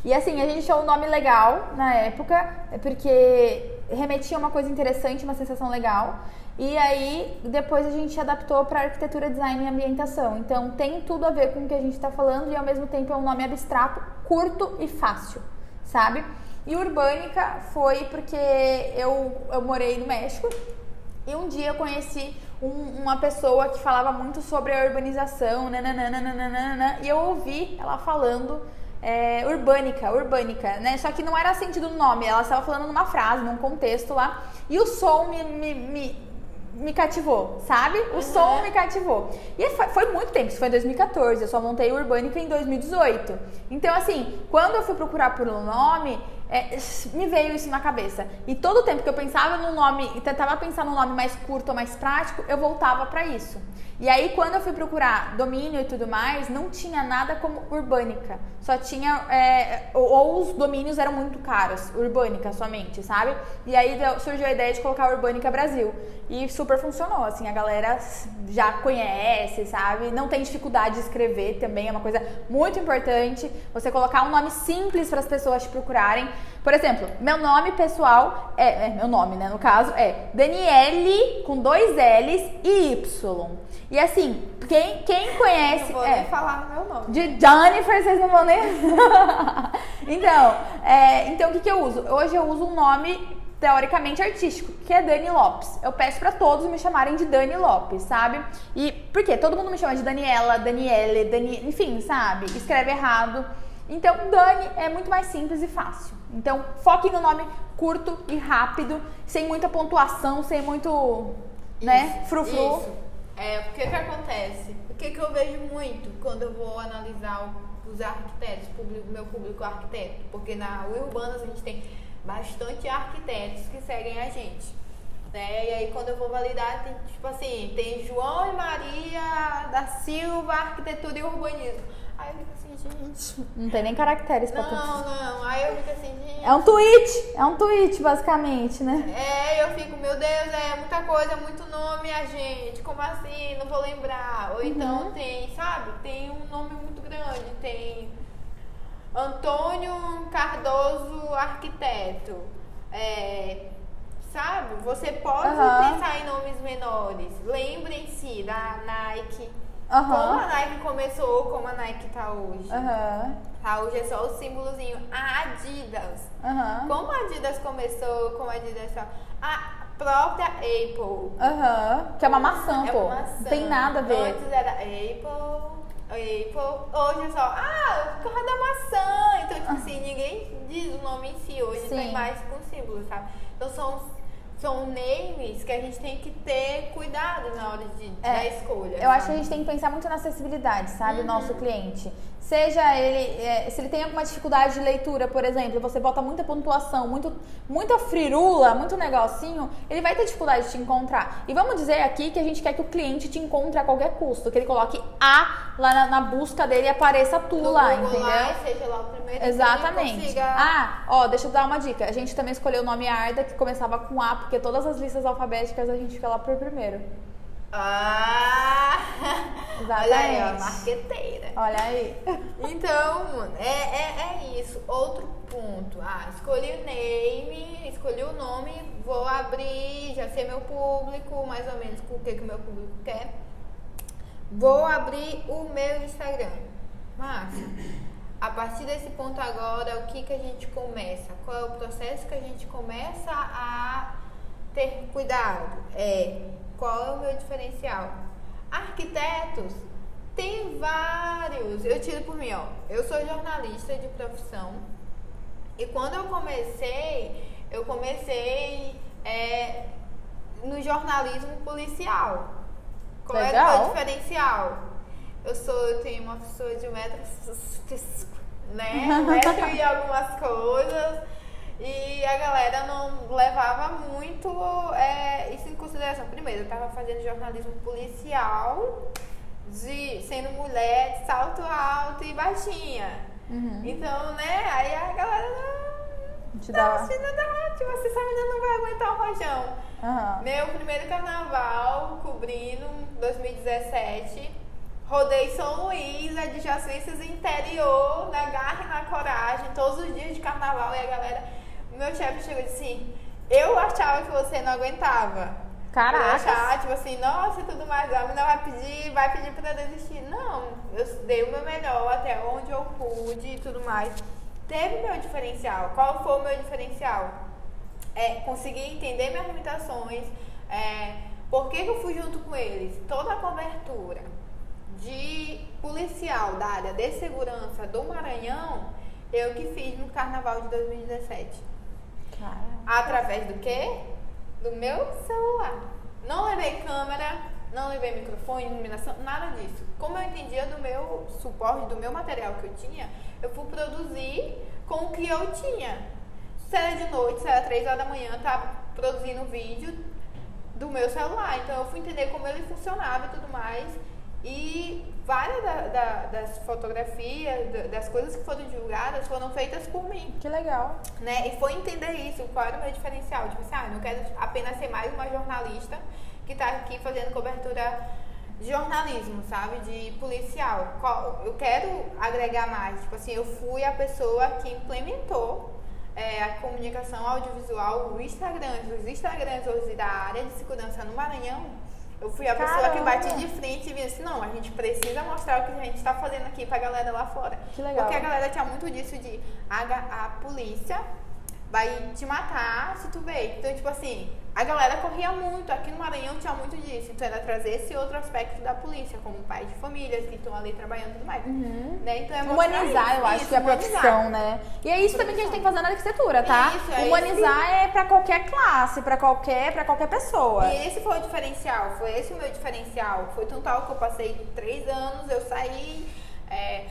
E assim, a gente achou o nome legal na época, porque remetia a uma coisa interessante, uma sensação legal. E aí, depois a gente adaptou para arquitetura, design e ambientação. Então, tem tudo a ver com o que a gente está falando e ao mesmo tempo é um nome abstrato, curto e fácil, sabe? E Urbânica foi porque eu, eu morei no México e um dia eu conheci um, uma pessoa que falava muito sobre a urbanização, nananana, e eu ouvi ela falando é, urbânica, urbânica, né? Só que não era sentido no nome, ela estava falando numa frase, num contexto lá, e o som me, me, me me cativou, sabe? O uhum. som me cativou. E foi muito tempo, isso foi em 2014, eu só montei o Urbânica em 2018. Então, assim, quando eu fui procurar por um nome, é, me veio isso na cabeça. E todo o tempo que eu pensava no nome, e tentava pensar num nome mais curto ou mais prático, eu voltava para isso. E aí, quando eu fui procurar domínio e tudo mais, não tinha nada como urbânica. Só tinha. É, ou os domínios eram muito caros, urbânica somente, sabe? E aí surgiu a ideia de colocar urbânica Brasil. E super funcionou, assim, a galera já conhece, sabe? Não tem dificuldade de escrever também, é uma coisa muito importante. Você colocar um nome simples para as pessoas te procurarem. Por exemplo, meu nome pessoal é, é, meu nome, né? No caso, é Daniele com dois L's e Y. E assim, quem, quem conhece. Não vou é, nem falar no meu nome. De Jennifer, vocês não vão nem. *laughs* então, é, então o que, que eu uso? Hoje eu uso um nome teoricamente artístico, que é Dani Lopes. Eu peço para todos me chamarem de Dani Lopes, sabe? E por quê? Todo mundo me chama de Daniela, Daniele, Dani, enfim, sabe? Escreve errado. Então, Dani é muito mais simples e fácil. Então, foque no nome curto e rápido, sem muita pontuação, sem muito, né, frufru. Isso. É, o que que acontece? O que que eu vejo muito quando eu vou analisar os arquitetos, público, meu público arquiteto, porque na Urbanas a gente tem bastante arquitetos que seguem a gente. Né? E aí quando eu vou validar, tem tipo assim, tem João e Maria da Silva, arquitetura e urbanismo. Aí eu fico assim, gente. Não tem nem caracteres pra Não, não. Aí eu fico assim, gente. É um tweet, é um tweet, basicamente, né? É, eu fico, meu Deus, é muita coisa, muito nome, a gente, como assim? Não vou lembrar. Ou então Uhum. tem, sabe? Tem um nome muito grande, tem Antônio Cardoso Arquiteto. É, sabe? Você pode Aham. pensar em nomes menores. Lembrem-se da Nike. Aham. Como a Nike começou, como a Nike tá hoje. Aham. Tá, hoje é só o símbolozinho. A Adidas. Aham. Como a Adidas começou, como a Adidas tá. A própria Apple. Aham. Que é uma maçã, é pô. uma maçã. Tem nada a ver. Antes era Apple, Apple. Hoje é só, ah, por causa da maçã. Então, tipo assim, ninguém diz o nome em si. Hoje Sim. tem mais com símbolo, sabe? Então são, são names que a gente tem que ter cuidado na hora de, É, da escolha. Eu acho que a sabe? gente tem que pensar muito na acessibilidade, sabe? Uhum. O nosso cliente. Seja ele, é, se ele tem alguma dificuldade de leitura, por exemplo, você bota muita pontuação, muito, muita frirula, muito negocinho, ele vai ter dificuldade de te encontrar. E vamos dizer aqui que a gente quer que o cliente te encontre a qualquer custo, que ele coloque A lá na, na busca dele e apareça tu No lá, Google entendeu? lá, seja lá o primeiro. Exatamente. consiga- Ah, ó, deixa eu dar uma dica. A gente também escolheu o nome Arda, que começava com A, porque todas as listas alfabéticas a gente fica lá por primeiro. Ah! Exatamente. *laughs* Olha aí, ó, marqueteira. Olha aí. Então, é, é, é isso. Outro ponto. Ah, escolhi o name, escolhi o nome, vou abrir, já sei meu público, mais ou menos com o que, que o meu público quer. Vou abrir o meu Instagram. Márcia, a partir desse ponto agora, o que, que a gente começa? Qual é o processo que a gente começa a ter cuidado? É, qual é o meu diferencial? Arquitetos tem vários. Eu tiro por mim, ó. Eu sou jornalista de profissão. E quando eu comecei, eu comecei é, no jornalismo policial. Qual é o Legal. meu diferencial? Eu sou, eu tenho uma pessoa de metro, né? *laughs* Metro e algumas coisas. E a galera não levava muito é, isso em consideração. Primeiro, eu tava fazendo jornalismo policial, de sendo mulher, de salto alto e baixinha. Uhum. Então, né, aí a galera não. Te Não, dá- assim, não dá, tipo, essa menina não vai aguentar o rojão. Aham. Meu primeiro carnaval, cobrindo 2017. Rodei São Luís, adjacências interior, na garra e na coragem, todos os dias de carnaval. E a galera, meu chefe chegou e disse assim: Eu achava que você não aguentava. Eu achava, tipo assim, nossa e tudo mais, a menina vai pedir, vai pedir pra desistir. Não, eu dei o meu melhor até onde eu pude e tudo mais. Teve meu diferencial. Qual foi o meu diferencial? é, conseguir entender minhas limitações, é, por que, que eu fui junto com eles, toda a cobertura de policial da área de segurança do Maranhão, eu que fiz no carnaval de 2017. Através do quê? Do meu celular. Não levei câmera, não levei microfone, iluminação, nada disso. Como eu entendia do meu suporte, do meu material que eu tinha, eu fui produzir com o que eu tinha. Se era de noite, se era três horas da manhã, tava produzindo vídeo do meu celular. Então eu fui entender como ele funcionava e tudo mais. E várias da- da- das fotografias, da- das coisas que foram divulgadas foram feitas por mim Que legal. né? E foi entender isso, qual era o meu diferencial. Tipo assim, ah, não quero apenas ser mais uma jornalista que tá aqui fazendo cobertura de jornalismo, sabe? De policial. Eu quero agregar mais. Tipo assim, eu fui a pessoa que implementou é, a comunicação audiovisual, o Instagram, os Instagrams hoje da área de segurança no Maranhão. Eu fui a pessoa que Caramba! bati de frente e vi assim, não, a gente precisa mostrar o que a gente está fazendo aqui pra galera lá fora. Que legal. Porque a galera tinha muito disso de a, a polícia vai te matar se tu ver. Então, tipo assim, a galera corria muito. Aqui no Maranhão tinha muito disso. Então, era trazer esse outro aspecto da polícia, como pais de famílias que estão ali trabalhando e tudo mais. Né? Então, é Humanizar, isso, eu acho isso, que é a humanizar. profissão, né? E é isso também que a gente tem que fazer na arquitetura, tá? Isso, é Humanizar é pra qualquer classe, pra qualquer, pra qualquer pessoa. E esse foi o diferencial, foi esse o meu diferencial. Foi tão tal que eu passei três anos, eu saí, é,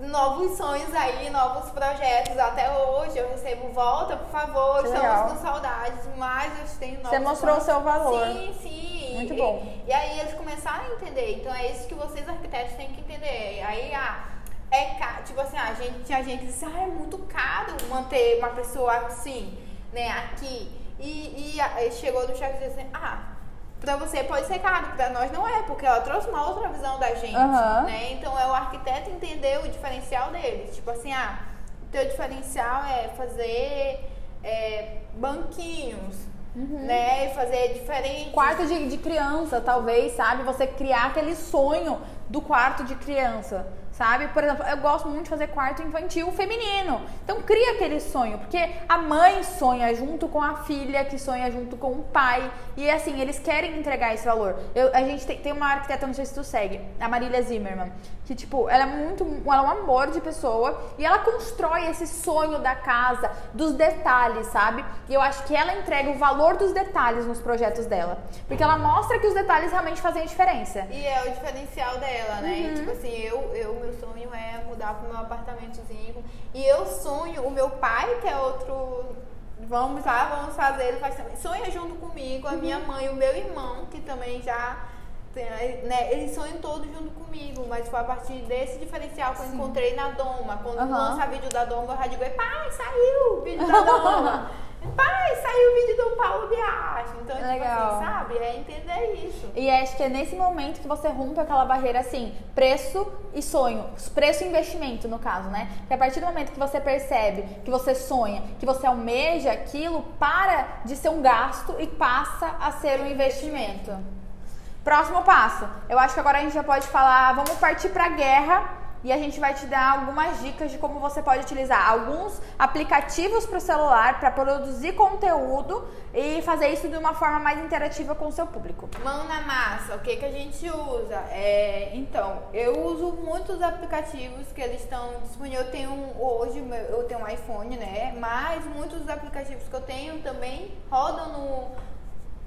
novos sonhos aí, novos projetos. Até hoje eu recebo volta, por favor, Que estamos legal. com saudades, mas eu tenho novos Você mostrou o seu valor. Sim, sim. Muito E- bom. E, aí eles começaram a entender. Então é isso que vocês arquitetos têm que entender. Aí, ah, é caro. Tipo assim, a gente tinha gente que disse, ah, é muito caro manter uma pessoa assim, né, aqui. E, e aí chegou do chefe e disse assim, ah, pra você pode ser caro, pra nós não é, porque ela trouxe uma outra visão da gente, Aham. né? Então é o arquiteto entender o diferencial dele. Tipo assim, ah, o teu diferencial é fazer é, banquinhos, né? E fazer diferente. Quarto de, de criança, talvez, sabe? Você criar aquele sonho do quarto de criança, sabe? Por exemplo, eu gosto muito de fazer quarto infantil feminino. Então cria aquele sonho, porque a mãe sonha junto com a filha, que sonha junto com o pai. E assim, eles querem entregar esse valor. Eu- a gente tem, tem uma arquiteta, não sei se tu segue, a Marília Zimmermann, que tipo, ela é muito, ela é um amor de pessoa e ela constrói esse sonho da casa, dos detalhes, sabe? E eu acho que ela entrega o valor dos detalhes nos projetos dela, porque ela mostra que os detalhes realmente fazem a diferença. E é o diferencial dela, né? Uhum. E, tipo assim, eu, eu, meu sonho é mudar pro meu apartamentozinho. E eu sonho, o meu pai, que é outro. Vamos lá, vamos fazer, ele faz também. Sonha junto comigo, a Uhum. minha mãe, o meu irmão, que também já. Né, eles sonham todos junto comigo, mas foi a partir desse diferencial que eu encontrei na Doma. Quando Aham. lança vídeo da Doma, eu já digo, pai, saiu o vídeo da Doma. *laughs* pai, saiu o vídeo do Paulo Biacho. Então, tipo Legal. assim, sabe? É entender isso. E acho que é nesse momento que você rompe aquela barreira assim, preço e sonho, preço e investimento no caso, né? Que a partir do momento que você percebe, que você sonha, que você almeja aquilo, para de ser um gasto e passa a ser um investimento. Próximo passo. Eu acho que agora a gente já pode falar, vamos partir para a guerra e a gente vai te dar algumas dicas de como você pode utilizar alguns aplicativos para o celular para produzir conteúdo e fazer isso de uma forma mais interativa com o seu público. Mão na massa, o que, que a gente usa? É, então, eu uso muitos aplicativos que eles estão disponíveis. Eu tenho hoje eu tenho um iPhone, né? Mas muitos dos aplicativos que eu tenho também rodam no,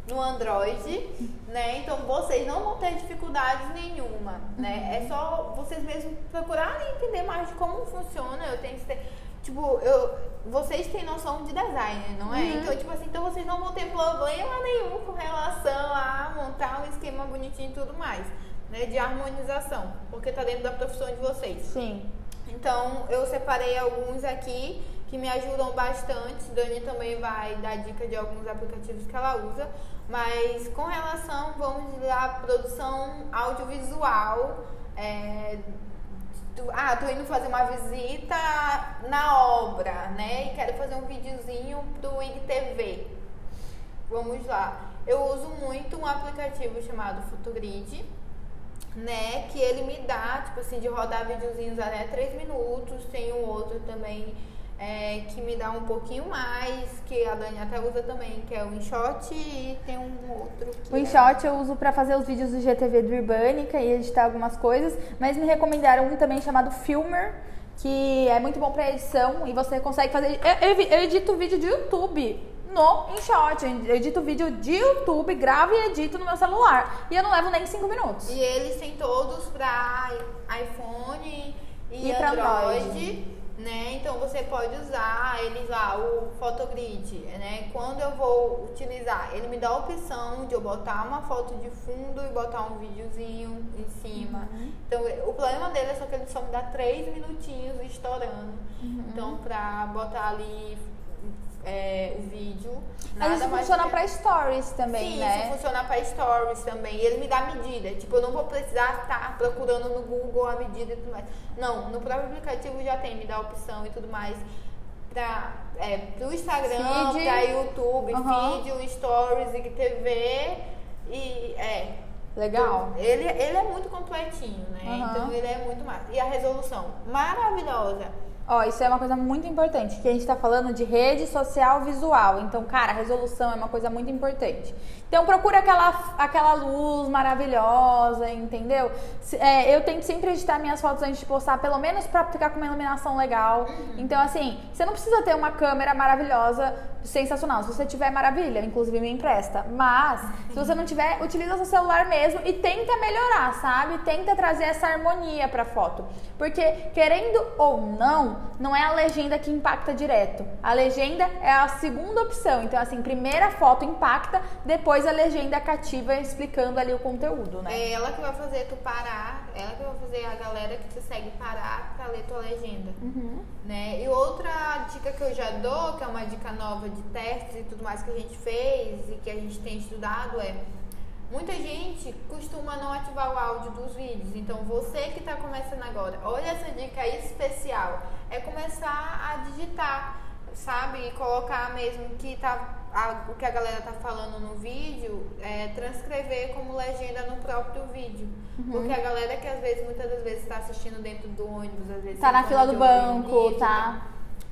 no Android, né? Então vocês não vão ter dificuldades nenhuma, né? É só vocês mesmos procurarem entender mais de como funciona. Eu tenho que ter, tipo, eu, vocês têm noção de design, não é? Uhum. Então, tipo assim, então vocês não vão ter problema nenhum com relação a montar um esquema bonitinho e tudo mais, né? De harmonização, porque tá dentro da profissão de vocês. Sim. Então, eu separei alguns aqui que me ajudam bastante. Dani também vai dar dica de alguns aplicativos que ela usa. Mas com relação, vamos lá, produção audiovisual. é, ah, tô indo fazer uma visita na obra, né? E quero fazer um videozinho pro IGTV. Vamos lá. Eu uso muito um aplicativo chamado Futugrid né? Que ele me dá, tipo assim, de rodar videozinhos até 3 minutos. Tem um outro também é, que me dá um pouquinho mais, que a Dani até usa também, que é o InShot. E tem um outro O é- InShot eu uso pra fazer os vídeos do GTV do Urbânica e editar algumas coisas, mas me recomendaram um também chamado Filmer, que é muito bom pra edição e você consegue fazer. Eu, eu- eu edito vídeo de YouTube no InShot, eu edito vídeo de YouTube, gravo e edito no meu celular. E eu não levo nem 5 minutos. E eles têm todos pra i- iPhone e, E pra Android, Android. Né? Então você pode usar eles lá, o Photogrid, né? Quando eu vou utilizar, ele me dá a opção de eu botar uma foto de fundo e botar um videozinho em cima. Uhum. Então o problema dele é só que ele só me dá três minutinhos estourando. Uhum. Então pra botar ali é, o vídeo. Mas isso funciona que- pra stories também, Sim, né? isso funciona para stories também. E ele me dá medida. Tipo, eu não vou precisar estar procurando no Google a medida e tudo mais. Não, no próprio aplicativo já tem, me dá a opção e tudo mais. Pra, é, pro Instagram, Feed. pra YouTube, Aham. vídeo, stories, IGTV e é. Legal. Ele, ele é muito completinho, né? Aham. Então ele é muito massa. E a resolução, maravilhosa. Ó, isso é uma coisa muito importante, que a gente tá falando de rede social visual. Então, cara, a resolução é uma coisa muito importante. Então, procura aquela, aquela luz maravilhosa, entendeu? É, eu tento sempre editar minhas fotos antes de postar, pelo menos pra ficar com uma iluminação legal. Então, assim, você não precisa ter uma câmera maravilhosa sensacional. Se você tiver, maravilha, inclusive me empresta. Mas, se você não tiver, utiliza seu celular mesmo e tenta melhorar, sabe? Tenta trazer essa harmonia pra foto. Porque, querendo ou não, não é a legenda que impacta direto. A legenda é a segunda opção. Então, assim, primeira foto impacta, depois a legenda cativa explicando ali o conteúdo, né? É ela que vai fazer tu parar, ela que vai fazer a galera que te segue parar pra ler tua legenda. Uhum. Né? E outra dica que eu já dou, que é uma dica nova de testes e tudo mais que a gente fez e que a gente tem estudado é muita gente costuma não ativar o áudio dos vídeos. Então você que está começando agora, olha essa dica especial, é começar a digitar, sabe? E colocar mesmo que tá a- o que a galera tá falando no vídeo, é, transcrever como legenda no próprio vídeo. Uhum. Porque a galera que às vezes, muitas das vezes, está assistindo dentro do ônibus, às vezes. Tá na fila do banco, isso, tá?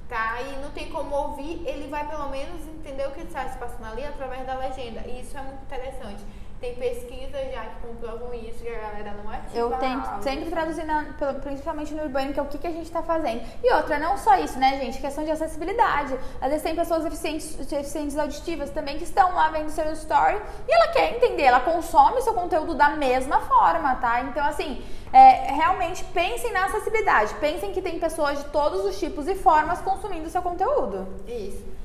tá? E não tem como ouvir, ele vai pelo menos entender o que está se passando ali através da legenda. E isso é muito interessante. Tem pesquisas já que comprovam isso, que a galera não ativa. Eu tento áudio. sempre traduzir, na- principalmente no urbano, que é o que, que a gente tá fazendo. E outra, não só isso, né, gente? Questão de acessibilidade. Às vezes tem pessoas deficientes, deficientes auditivas também que estão lá vendo seu story e ela quer entender, ela consome seu conteúdo da mesma forma, tá? Então, assim, é, realmente pensem na acessibilidade. Pensem que tem pessoas de todos os tipos e formas consumindo seu conteúdo. Isso.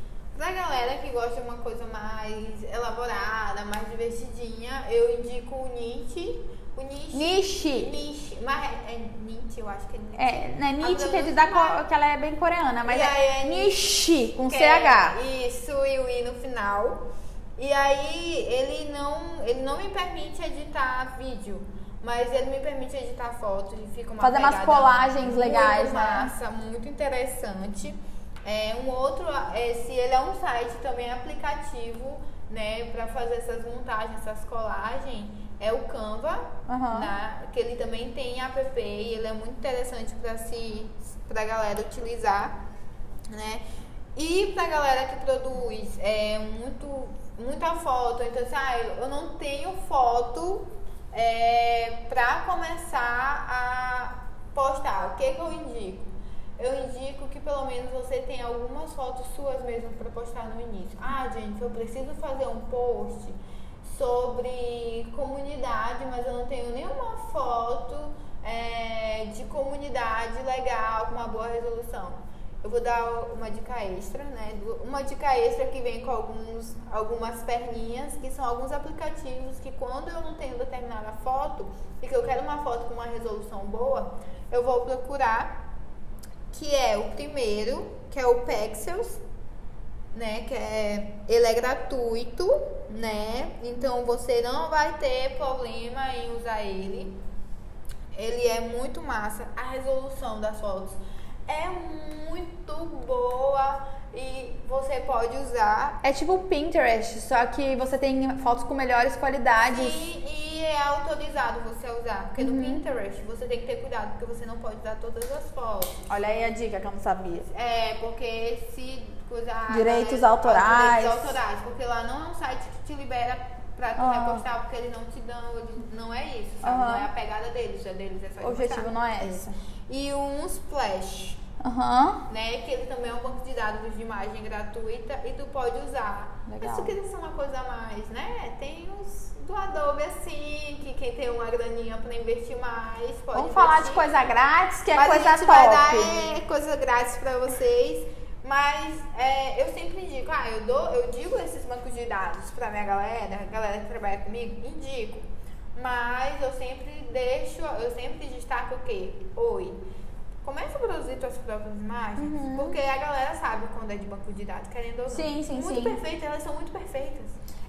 Pra galera que gosta de uma coisa mais elaborada, mais divertidinha, eu indico o Nietzsche. O Nietzsche. Niche. Nietzsche. Mas é, é Nietzsche, eu acho que é Nietzsche. É, né, Nietzsche, que, é de pronúncia da, mais- co- que ela é bem coreana, mas é é com CH. é Isso, e o I no final. E aí ele não, ele não me permite editar vídeo, mas ele me permite editar fotos e fica uma Fazer umas colagens muito legais, né? massa, muito interessante. É, um outro, esse, ele é um site também aplicativo, né, para fazer essas montagens, essas colagens. É o Canva, Aham. né, que ele também tem app e ele é muito interessante para se, pra galera utilizar, né? E pra galera que produz é, muito, muita foto, então assim, ah, eu não tenho foto é, pra começar a postar. O que, que eu indico? Eu indico que pelo menos você tenha algumas fotos suas mesmo pra postar no início. Ah, gente, eu preciso fazer um post sobre comunidade, mas eu não tenho nenhuma foto é, de comunidade legal, com uma boa resolução. Eu vou dar uma dica extra, né? Uma dica extra que vem com alguns, algumas perninhas, que são alguns aplicativos que quando eu não tenho determinada foto e que eu quero uma foto com uma resolução boa, eu vou procurar, que é o primeiro, que é o Pexels, né? Que é, ele é gratuito, né? Então você não vai ter problema em usar ele. Ele é muito massa. A resolução das fotos é muito boa e você pode usar. É tipo o Pinterest, só que você tem fotos com melhores qualidades. E, e é autorizado você usar. Porque Uhum. no Pinterest você tem que ter cuidado, porque você não pode usar todas as fotos. Olha aí a dica que eu não sabia. É, porque se coisar. Direitos né, autorais. Direitos autorais, porque lá não é um site que te libera pra tu Ah. repostar, porque eles não te dão, não é isso, sabe? Aham. Não é a pegada deles, é deles, é só O objetivo não é esse. E um Splash, Aham. né? Que ele também é um banco de dados de imagem gratuita e tu pode usar. Legal. Mas tu quiser ser uma coisa a mais, né? Tem os do Adobe assim, que quem tem uma graninha pra investir mais pode Vamos falar de investir. coisa grátis, que é Mas coisa a gente top. vai dar é, coisa grátis pra vocês. Mas é, eu sempre indico, ah, eu dou, eu digo esses bancos de dados pra minha galera, a galera que trabalha comigo, indico. Mas eu sempre deixo, eu sempre destaco o quê? Oi. Começa a produzir suas próprias imagens, porque a galera sabe quando é de banco de dados, querendo ou não. Uhum. Sim, sim, muito sim. perfeitas, elas são muito perfeitas.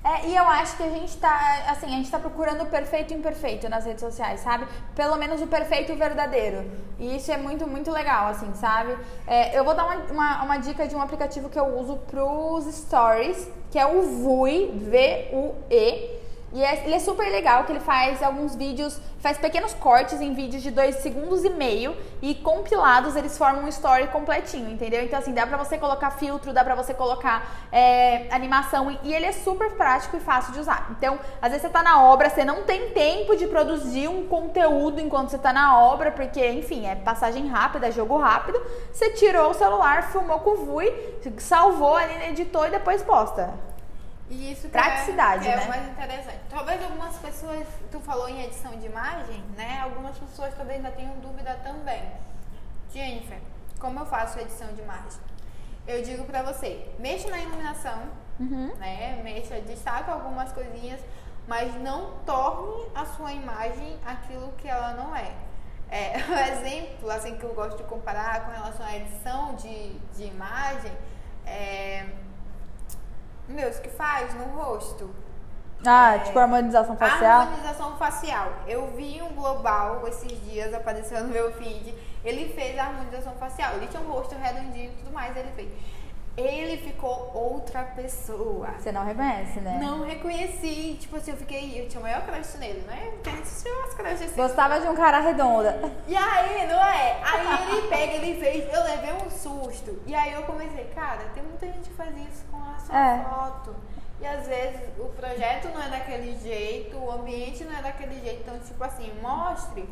É, e eu acho que a gente tá, assim, a gente tá procurando o perfeito e o imperfeito nas redes sociais, sabe? Pelo menos o perfeito e o verdadeiro. E isso é muito, muito legal, assim, sabe? É, eu vou dar uma, uma, uma dica de um aplicativo que eu uso pros stories, que é o VUI, V-U-E. E é, ele é super legal, que ele faz alguns vídeos, faz pequenos cortes em vídeos de dois segundos e meio e compilados eles formam um story completinho, entendeu? Então assim, dá pra você colocar filtro, dá pra você colocar é, animação e ele é super prático e fácil de usar. Então, às vezes você tá na obra, você não tem tempo de produzir um conteúdo enquanto você tá na obra, porque, enfim, é passagem rápida, é jogo rápido. Você tirou o celular, filmou com o VUI, salvou ali, editou e depois posta. E isso que Praticidade, é, é né? o mais interessante. Talvez algumas pessoas, tu falou em edição de imagem, né? Algumas pessoas talvez ainda tenham dúvida também. Jennifer, como eu faço edição de imagem? Eu digo pra você, mexa na iluminação, né? Mexa, destaca algumas coisinhas, mas não torne a sua imagem aquilo que ela não é. É, o *laughs* exemplo, assim, que eu gosto de comparar com relação à edição de, de imagem, é... Meus, que faz no rosto. Ah, É. tipo harmonização facial. Harmonização facial. Eu vi um global esses dias apareceu no meu feed. Ele fez a harmonização facial. Ele tinha um rosto redondinho e tudo mais, ele fez. Ele ficou outra pessoa. Você não reconhece, né? Não reconheci, tipo assim, eu fiquei, eu tinha o maior crush nele, né? Porque a gente tinha umas crushes assim. Gostava de um cara redonda. E aí, não é? Aí ele pega, ele fez, eu levei um susto. E aí eu comecei, cara, tem muita gente que faz isso com a sua É. foto. E às vezes o projeto não é daquele jeito, o ambiente não é daquele jeito. Então, tipo assim, mostre.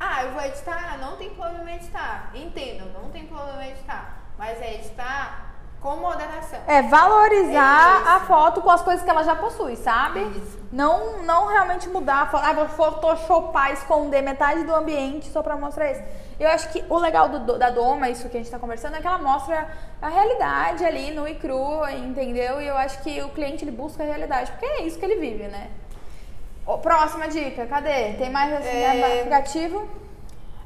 Ah, eu vou editar, não tem problema em editar. Entendo, não tem problema em editar. Mas é editar com moderação. É valorizar É a foto com as coisas que ela já possui, sabe? Isso. Não, não realmente mudar a foto. Ah, vou photoshopar, esconder metade do ambiente só pra mostrar isso. Eu acho que o legal do- da Doma, isso que a gente tá conversando, é que ela mostra a realidade ali, nu e cru, entendeu? E eu acho que o cliente ele busca a realidade, porque é isso que ele vive, né? Próxima dica, cadê? Tem mais assim, É. aplicativo?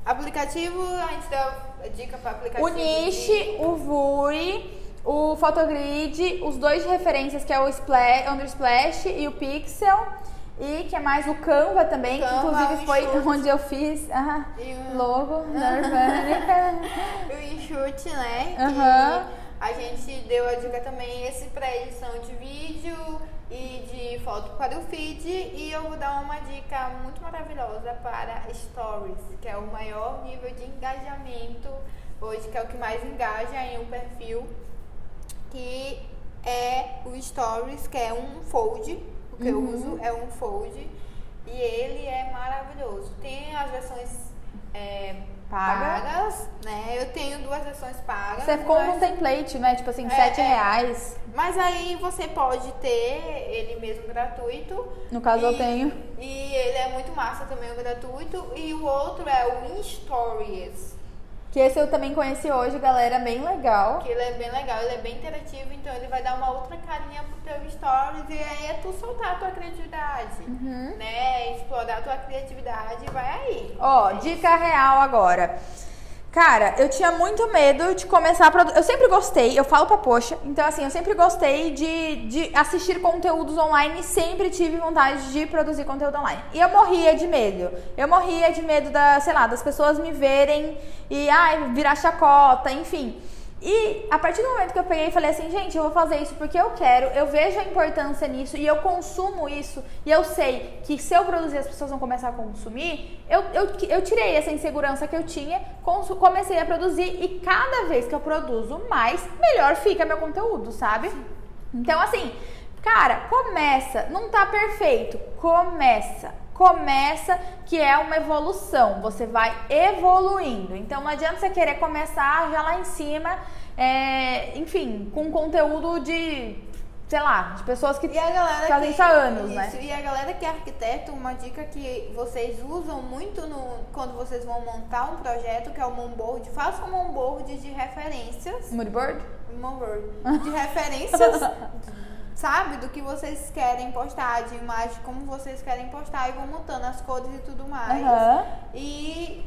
Aplicativo, a gente deu dica para aplicativo. O Niche, o VUI, o Photogrid, os dois de referências que é o Splash, Undersplash e o Pixel. E que é mais o Canva também, que Canva, inclusive o foi Enxute. onde eu fiz *laughs* ah, o- logo *laughs* Nirvana. o enxute, né? Que a gente deu a dica também esse para edição de vídeo e de foto para o feed. E eu vou dar uma dica muito maravilhosa para Stories, que é o maior nível de engajamento hoje, que é o que mais engaja em um perfil, que é o Stories, que é um fold. O que eu Uhum. uso é um fold. E ele é maravilhoso. Tem as versões é, Paga. pagas, né? Eu tenho duas versões pagas. Você compra um mas, template, né? Tipo assim, É, 7 é. reais. mas aí você pode ter ele mesmo gratuito. No caso, eu E- tenho. E ele é muito massa também, o gratuito. E o outro é o InStories. Que esse eu também conheci hoje, galera, bem legal. Que ele é bem legal, ele é bem interativo, então ele vai dar uma outra carinha pro teu stories e aí é tu soltar a tua criatividade, Uhum. né? Explorar a tua criatividade e vai aí. Ó, dica real agora. Cara, eu tinha muito medo de começar a produzir. Eu sempre gostei, eu falo pra poxa. Então, assim, eu sempre gostei de, de assistir conteúdos online e sempre tive vontade de produzir conteúdo online. E eu morria de medo. Eu morria de medo da, sei lá, das pessoas me verem e, ai, virar chacota, enfim. E a partir do momento que eu peguei e falei assim, gente, eu vou fazer isso porque eu quero, eu vejo a importância nisso e eu consumo isso e eu sei que se eu produzir as pessoas vão começar a consumir, eu, eu, eu tirei essa insegurança que eu tinha, comecei a produzir e cada vez que eu produzo mais, melhor fica meu conteúdo, sabe? Então, assim, cara, começa, não tá perfeito, começa. Começa que é uma evolução, você vai evoluindo. Então não adianta você querer começar já lá em cima, é, enfim, com conteúdo de, sei lá, de pessoas que fazem isso há anos, isso, né? E a galera que é arquiteto, uma dica que vocês usam muito no, quando vocês vão montar um projeto, que é o Moonboard, faça um Moonboard de referências. Moodboard? Moonboard. De referências, *laughs* sabe? Do que vocês querem postar, de imagem, como vocês querem postar, e vão montando as cores e tudo mais. Aham. E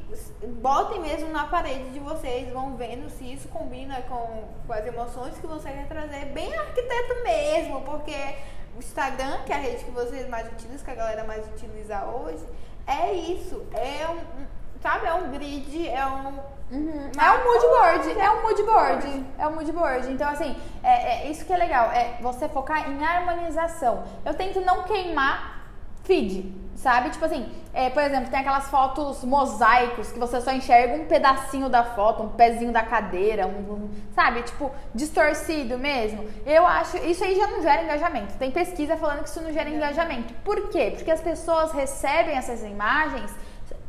botem mesmo na parede de vocês, vão vendo se isso combina com, com as emoções que você quer trazer. Bem arquiteto mesmo, porque o Instagram, que é a rede que vocês mais utilizam, que a galera mais utiliza hoje, é isso. É um- sabe, é um grid, é um. Uhum. É um mood board, é um mood board, é um mood board. Então, assim, é, é isso que é legal, é você focar em harmonização. Eu tento não queimar feed, sabe? Tipo assim, é, por exemplo, tem aquelas fotos mosaicos que você só enxerga um pedacinho da foto, um pezinho da cadeira, um, um, sabe? Tipo, distorcido mesmo. Eu acho, isso aí já não gera engajamento. Tem pesquisa falando que isso não gera engajamento. Por quê? Porque as pessoas recebem essas imagens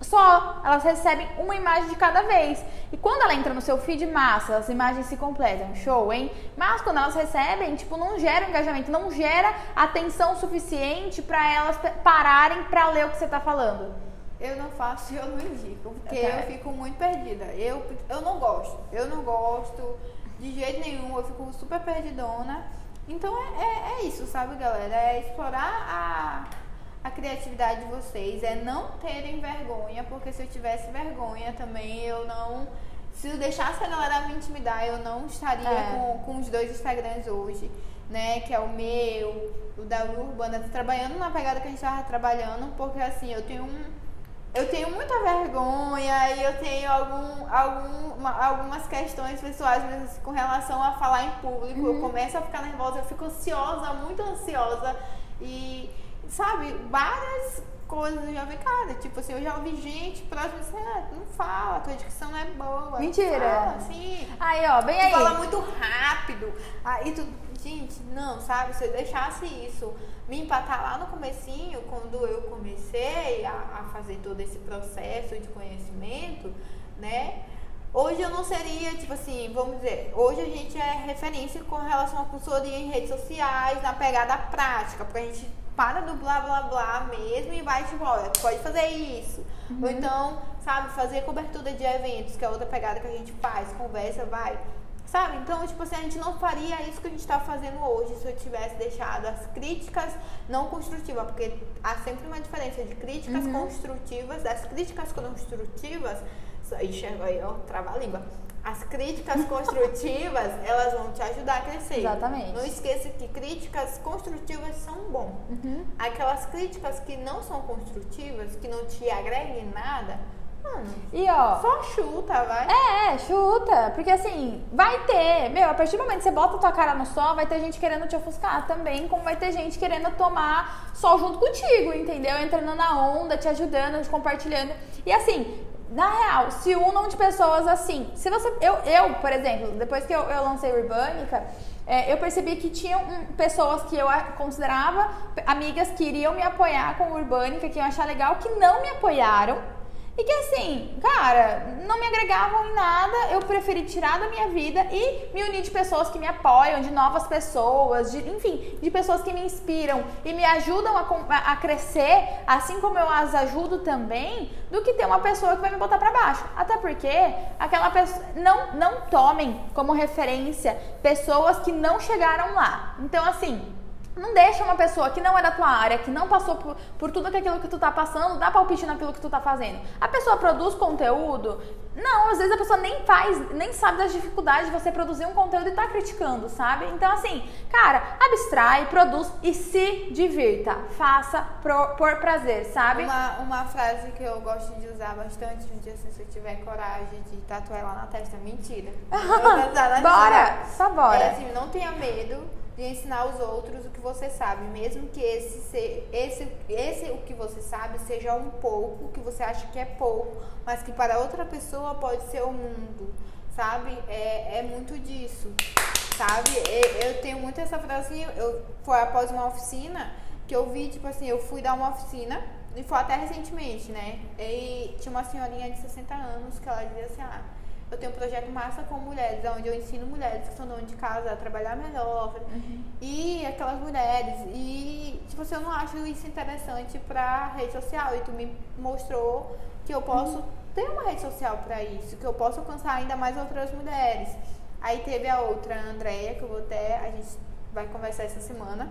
só, elas recebem uma imagem de cada vez. E quando ela entra no seu feed massa, as imagens se completam, show, hein? Mas quando elas recebem, tipo, não gera engajamento, não gera atenção suficiente para elas pararem para ler o que você tá falando. Eu não faço e eu não indico, porque okay. eu fico muito perdida. Eu, eu não gosto, eu não gosto de jeito nenhum, eu fico super perdidona. Então é, é, é isso, sabe, galera? É explorar a a criatividade de vocês, é não terem vergonha, porque se eu tivesse vergonha também eu não. Se eu deixasse a galera me intimidar, eu não estaria é. com, com os dois Instagrams hoje, né? Que é o meu, o da Urbana, trabalhando na pegada que a gente estava trabalhando, porque assim, eu tenho um. Eu tenho muita vergonha e eu tenho algum, algum, algumas questões pessoais assim, com relação a falar em público. Uhum. Eu começo a ficar nervosa, eu fico ansiosa, muito ansiosa. E sabe, várias coisas eu já vi, cara, tipo assim, eu já ouvi gente próxima assim, ah, não fala, tua dicção não é boa. Mentira. Fala, assim. Aí, ó, bem aí. fala muito rápido. Aí tu, gente, não, sabe, se eu deixasse isso me empatar lá no comecinho, quando eu comecei a, a fazer todo esse processo de conhecimento, né? Hoje eu não seria, tipo assim, vamos dizer, hoje a gente é referência com relação à consultoria em redes sociais, na pegada prática, porque a gente para do blá blá blá mesmo e vai tipo, olha, pode fazer isso. Uhum. Ou então, sabe, fazer cobertura de eventos, que é outra pegada que a gente faz, conversa, vai. Sabe? Então, tipo assim, a gente não faria isso que a gente está fazendo hoje se eu tivesse deixado as críticas não construtivas, porque há sempre uma diferença de críticas uhum. construtivas, das críticas construtivas. Ixi, aí, ó, trava a língua as críticas construtivas, *laughs* elas vão te ajudar a crescer. Exatamente. Não esqueça que críticas construtivas são bom. Uhum. Aquelas críticas que não são construtivas, que não te agreguem nada, mano, e ó, só chuta, vai. É, chuta, porque assim, vai ter, meu, a partir do momento que você bota tua cara no sol, vai ter gente querendo te ofuscar também, como vai ter gente querendo tomar sol junto contigo, entendeu? Entrando na onda, te ajudando, te compartilhando. E assim, na real, se unam de pessoas assim. Se você. Eu, eu por exemplo, depois que eu, eu lancei Urbânica, é, eu percebi que tinham um, pessoas que eu considerava amigas que iriam me apoiar com Urbânica, que iam achar legal, que não me apoiaram e que assim, cara, não me agregavam em nada, eu preferi tirar da minha vida e me unir de pessoas que me apoiam, de novas pessoas, de, enfim, de pessoas que me inspiram e me ajudam a, a crescer, assim como eu as ajudo também, do que ter uma pessoa que vai me botar para baixo. Até porque aquela pessoa. Não, não tomem como referência pessoas que não chegaram lá. Então, assim, não deixa uma pessoa que não é da tua área, que não passou por, por tudo aquilo que tu tá passando, dar palpite naquilo que tu tá fazendo. A pessoa produz conteúdo? Não, às vezes a pessoa nem faz, nem sabe das dificuldades de você produzir um conteúdo e tá criticando, sabe? Então, assim, cara, abstrai, produz e se divirta. Faça pro, por prazer, sabe? Uma, uma frase que eu gosto de usar bastante um dia, assim, se eu tiver coragem de tatuar ela na testa, mentira. *laughs* bora! Só bora! É assim, não tenha medo de ensinar aos outros o que você sabe, mesmo que esse, esse, esse o que você sabe seja um pouco, que você acha que é pouco, mas que para outra pessoa pode ser o mundo, sabe? É, é muito disso, sabe? Eu tenho muito essa frase, eu, foi após uma oficina que eu vi, tipo assim, eu fui dar uma oficina, e foi até recentemente, né? E tinha uma senhorinha de 60 anos que ela dizia assim, ah, eu tenho um projeto massa com mulheres, onde eu ensino mulheres que estão donas de casa a trabalhar melhor. Uhum. E aquelas mulheres. E, tipo assim, eu não acho isso interessante pra rede social. E tu me mostrou que eu posso uhum. ter uma rede social pra isso, que eu posso alcançar ainda mais outras mulheres. Aí teve a outra, a Andrea, que eu vou até. A gente vai conversar essa semana.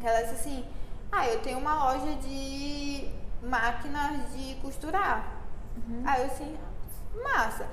Que ela disse assim: Ah, eu tenho uma loja de máquinas de costurar. Uhum. Aí eu assim, massa.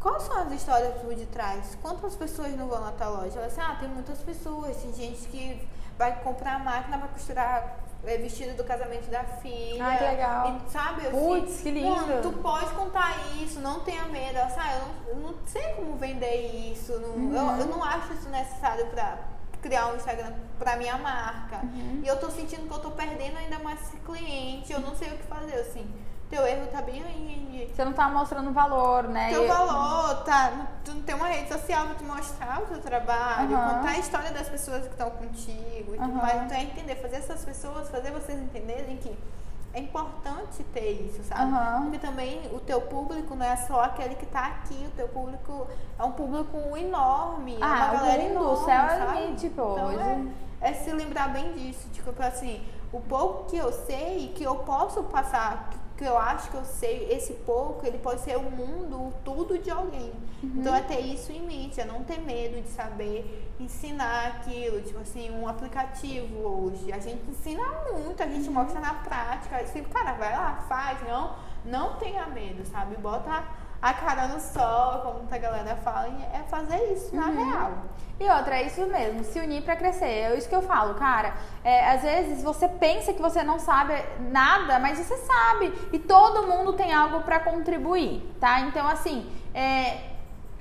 Quais são as histórias por detrás? Quantas pessoas não vão na tua loja? Ela assim, ah, tem muitas pessoas, tem gente que vai comprar a máquina para costurar é, vestido do casamento da filha. Ah, que legal. E, sabe? Putz, assim, que lindo. tu pode contar isso, não tenha medo. Ela, assim, ah, eu, não, não sei como vender isso. Não, uhum. eu, eu, não acho isso necessário para criar um Instagram pra minha marca. E eu tô sentindo que eu tô perdendo ainda mais esse cliente, eu não sei o que fazer, assim. Teu erro tá bem aí. Você não tá mostrando valor, né? Teu valor, tá? Tu não tem uma rede social pra te mostrar o teu trabalho, Aham. contar a história das pessoas que estão contigo e tudo mais. Então é entender, fazer essas pessoas, fazer vocês entenderem que é importante ter isso, sabe? Aham. Porque também o teu público não é só aquele que tá aqui, o teu público é um público enorme, é Ah, uma o galera mundo, o enorme, céu é o sabe? limite, pô, Então hoje. é, é se lembrar bem disso, tipo assim, o pouco que eu sei, que eu posso passar, que, eu acho que eu sei, esse pouco, ele pode ser o mundo, o tudo de alguém. Uhum. Então é ter isso em mente, é não ter medo de saber ensinar aquilo, tipo assim, um aplicativo hoje. A gente ensina muito, a Uhum. gente mostra na prática. Assim, cara, vai lá, faz, não, não tenha medo, sabe? Bota a cara no sol, como a galera fala, é fazer isso na Uhum. real. E outra, é isso mesmo, se unir pra crescer. É isso que eu falo, cara. É, às vezes você pensa que você não sabe nada, mas você sabe. E todo mundo tem algo pra contribuir, tá? Então, assim, é,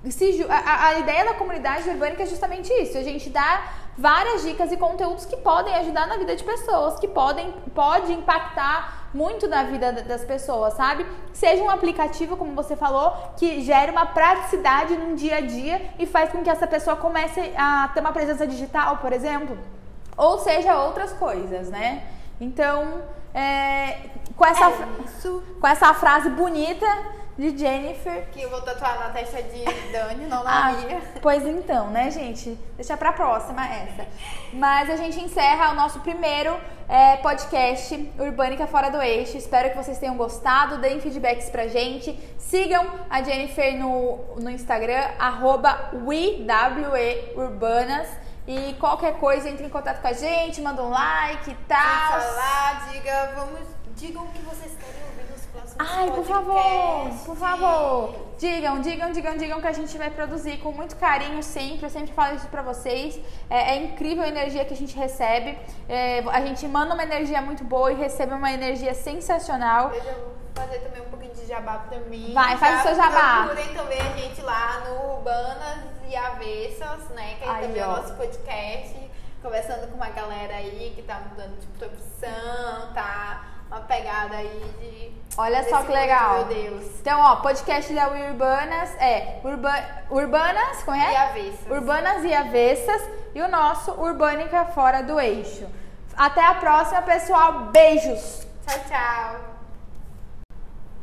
se a, a ideia da comunidade urbânica é justamente isso. A gente dá várias dicas e conteúdos que podem ajudar na vida de pessoas, que podem pode impactar muito na vida da- das pessoas, sabe? Seja um aplicativo, como você falou, que gere uma praticidade num dia a dia e faz com que essa pessoa comece a ter uma presença digital, por exemplo, ou seja outras coisas, né? Então, é, com essa É com essa frase bonita de Jennifer, que eu vou tatuar na testa de Dani, não na ah, minha. pois então, né, gente? Deixa pra próxima essa. Mas a gente encerra o nosso primeiro é, podcast Urbânica Fora do Eixo. Espero que vocês tenham gostado. Deem feedbacks pra gente. Sigam a Jennifer no, no Instagram, arroba Urbanas. E qualquer coisa, entre em contato com a gente, manda um like e tal. Lá, diga, vamos, digam o que vocês querem ouvir Ai, por favor, por favor. Digam, digam, digam, digam que a gente vai produzir com muito carinho sempre. Eu sempre falo isso pra vocês. É, é incrível a energia que a gente recebe. É, a gente manda uma energia muito boa e recebe uma energia sensacional. Eu já vou fazer também um pouquinho de jabá pra mim. Vai, faz Já o seu jabá. Procurem também a gente lá no Urbanas e Avessas, né? Que aí, também é ó. o nosso podcast. Conversando com uma galera aí que tá mudando de profissão, tá? Uma pegada aí de. Olha só que legal. Meu Deus. Então, ó, podcast da Urbanas é Urba, Urbanas, como é? E Avessas. Urbanas e Avessas e o nosso Urbânica Fora do Eixo. Até a próxima, pessoal. Beijos! Tchau, tchau.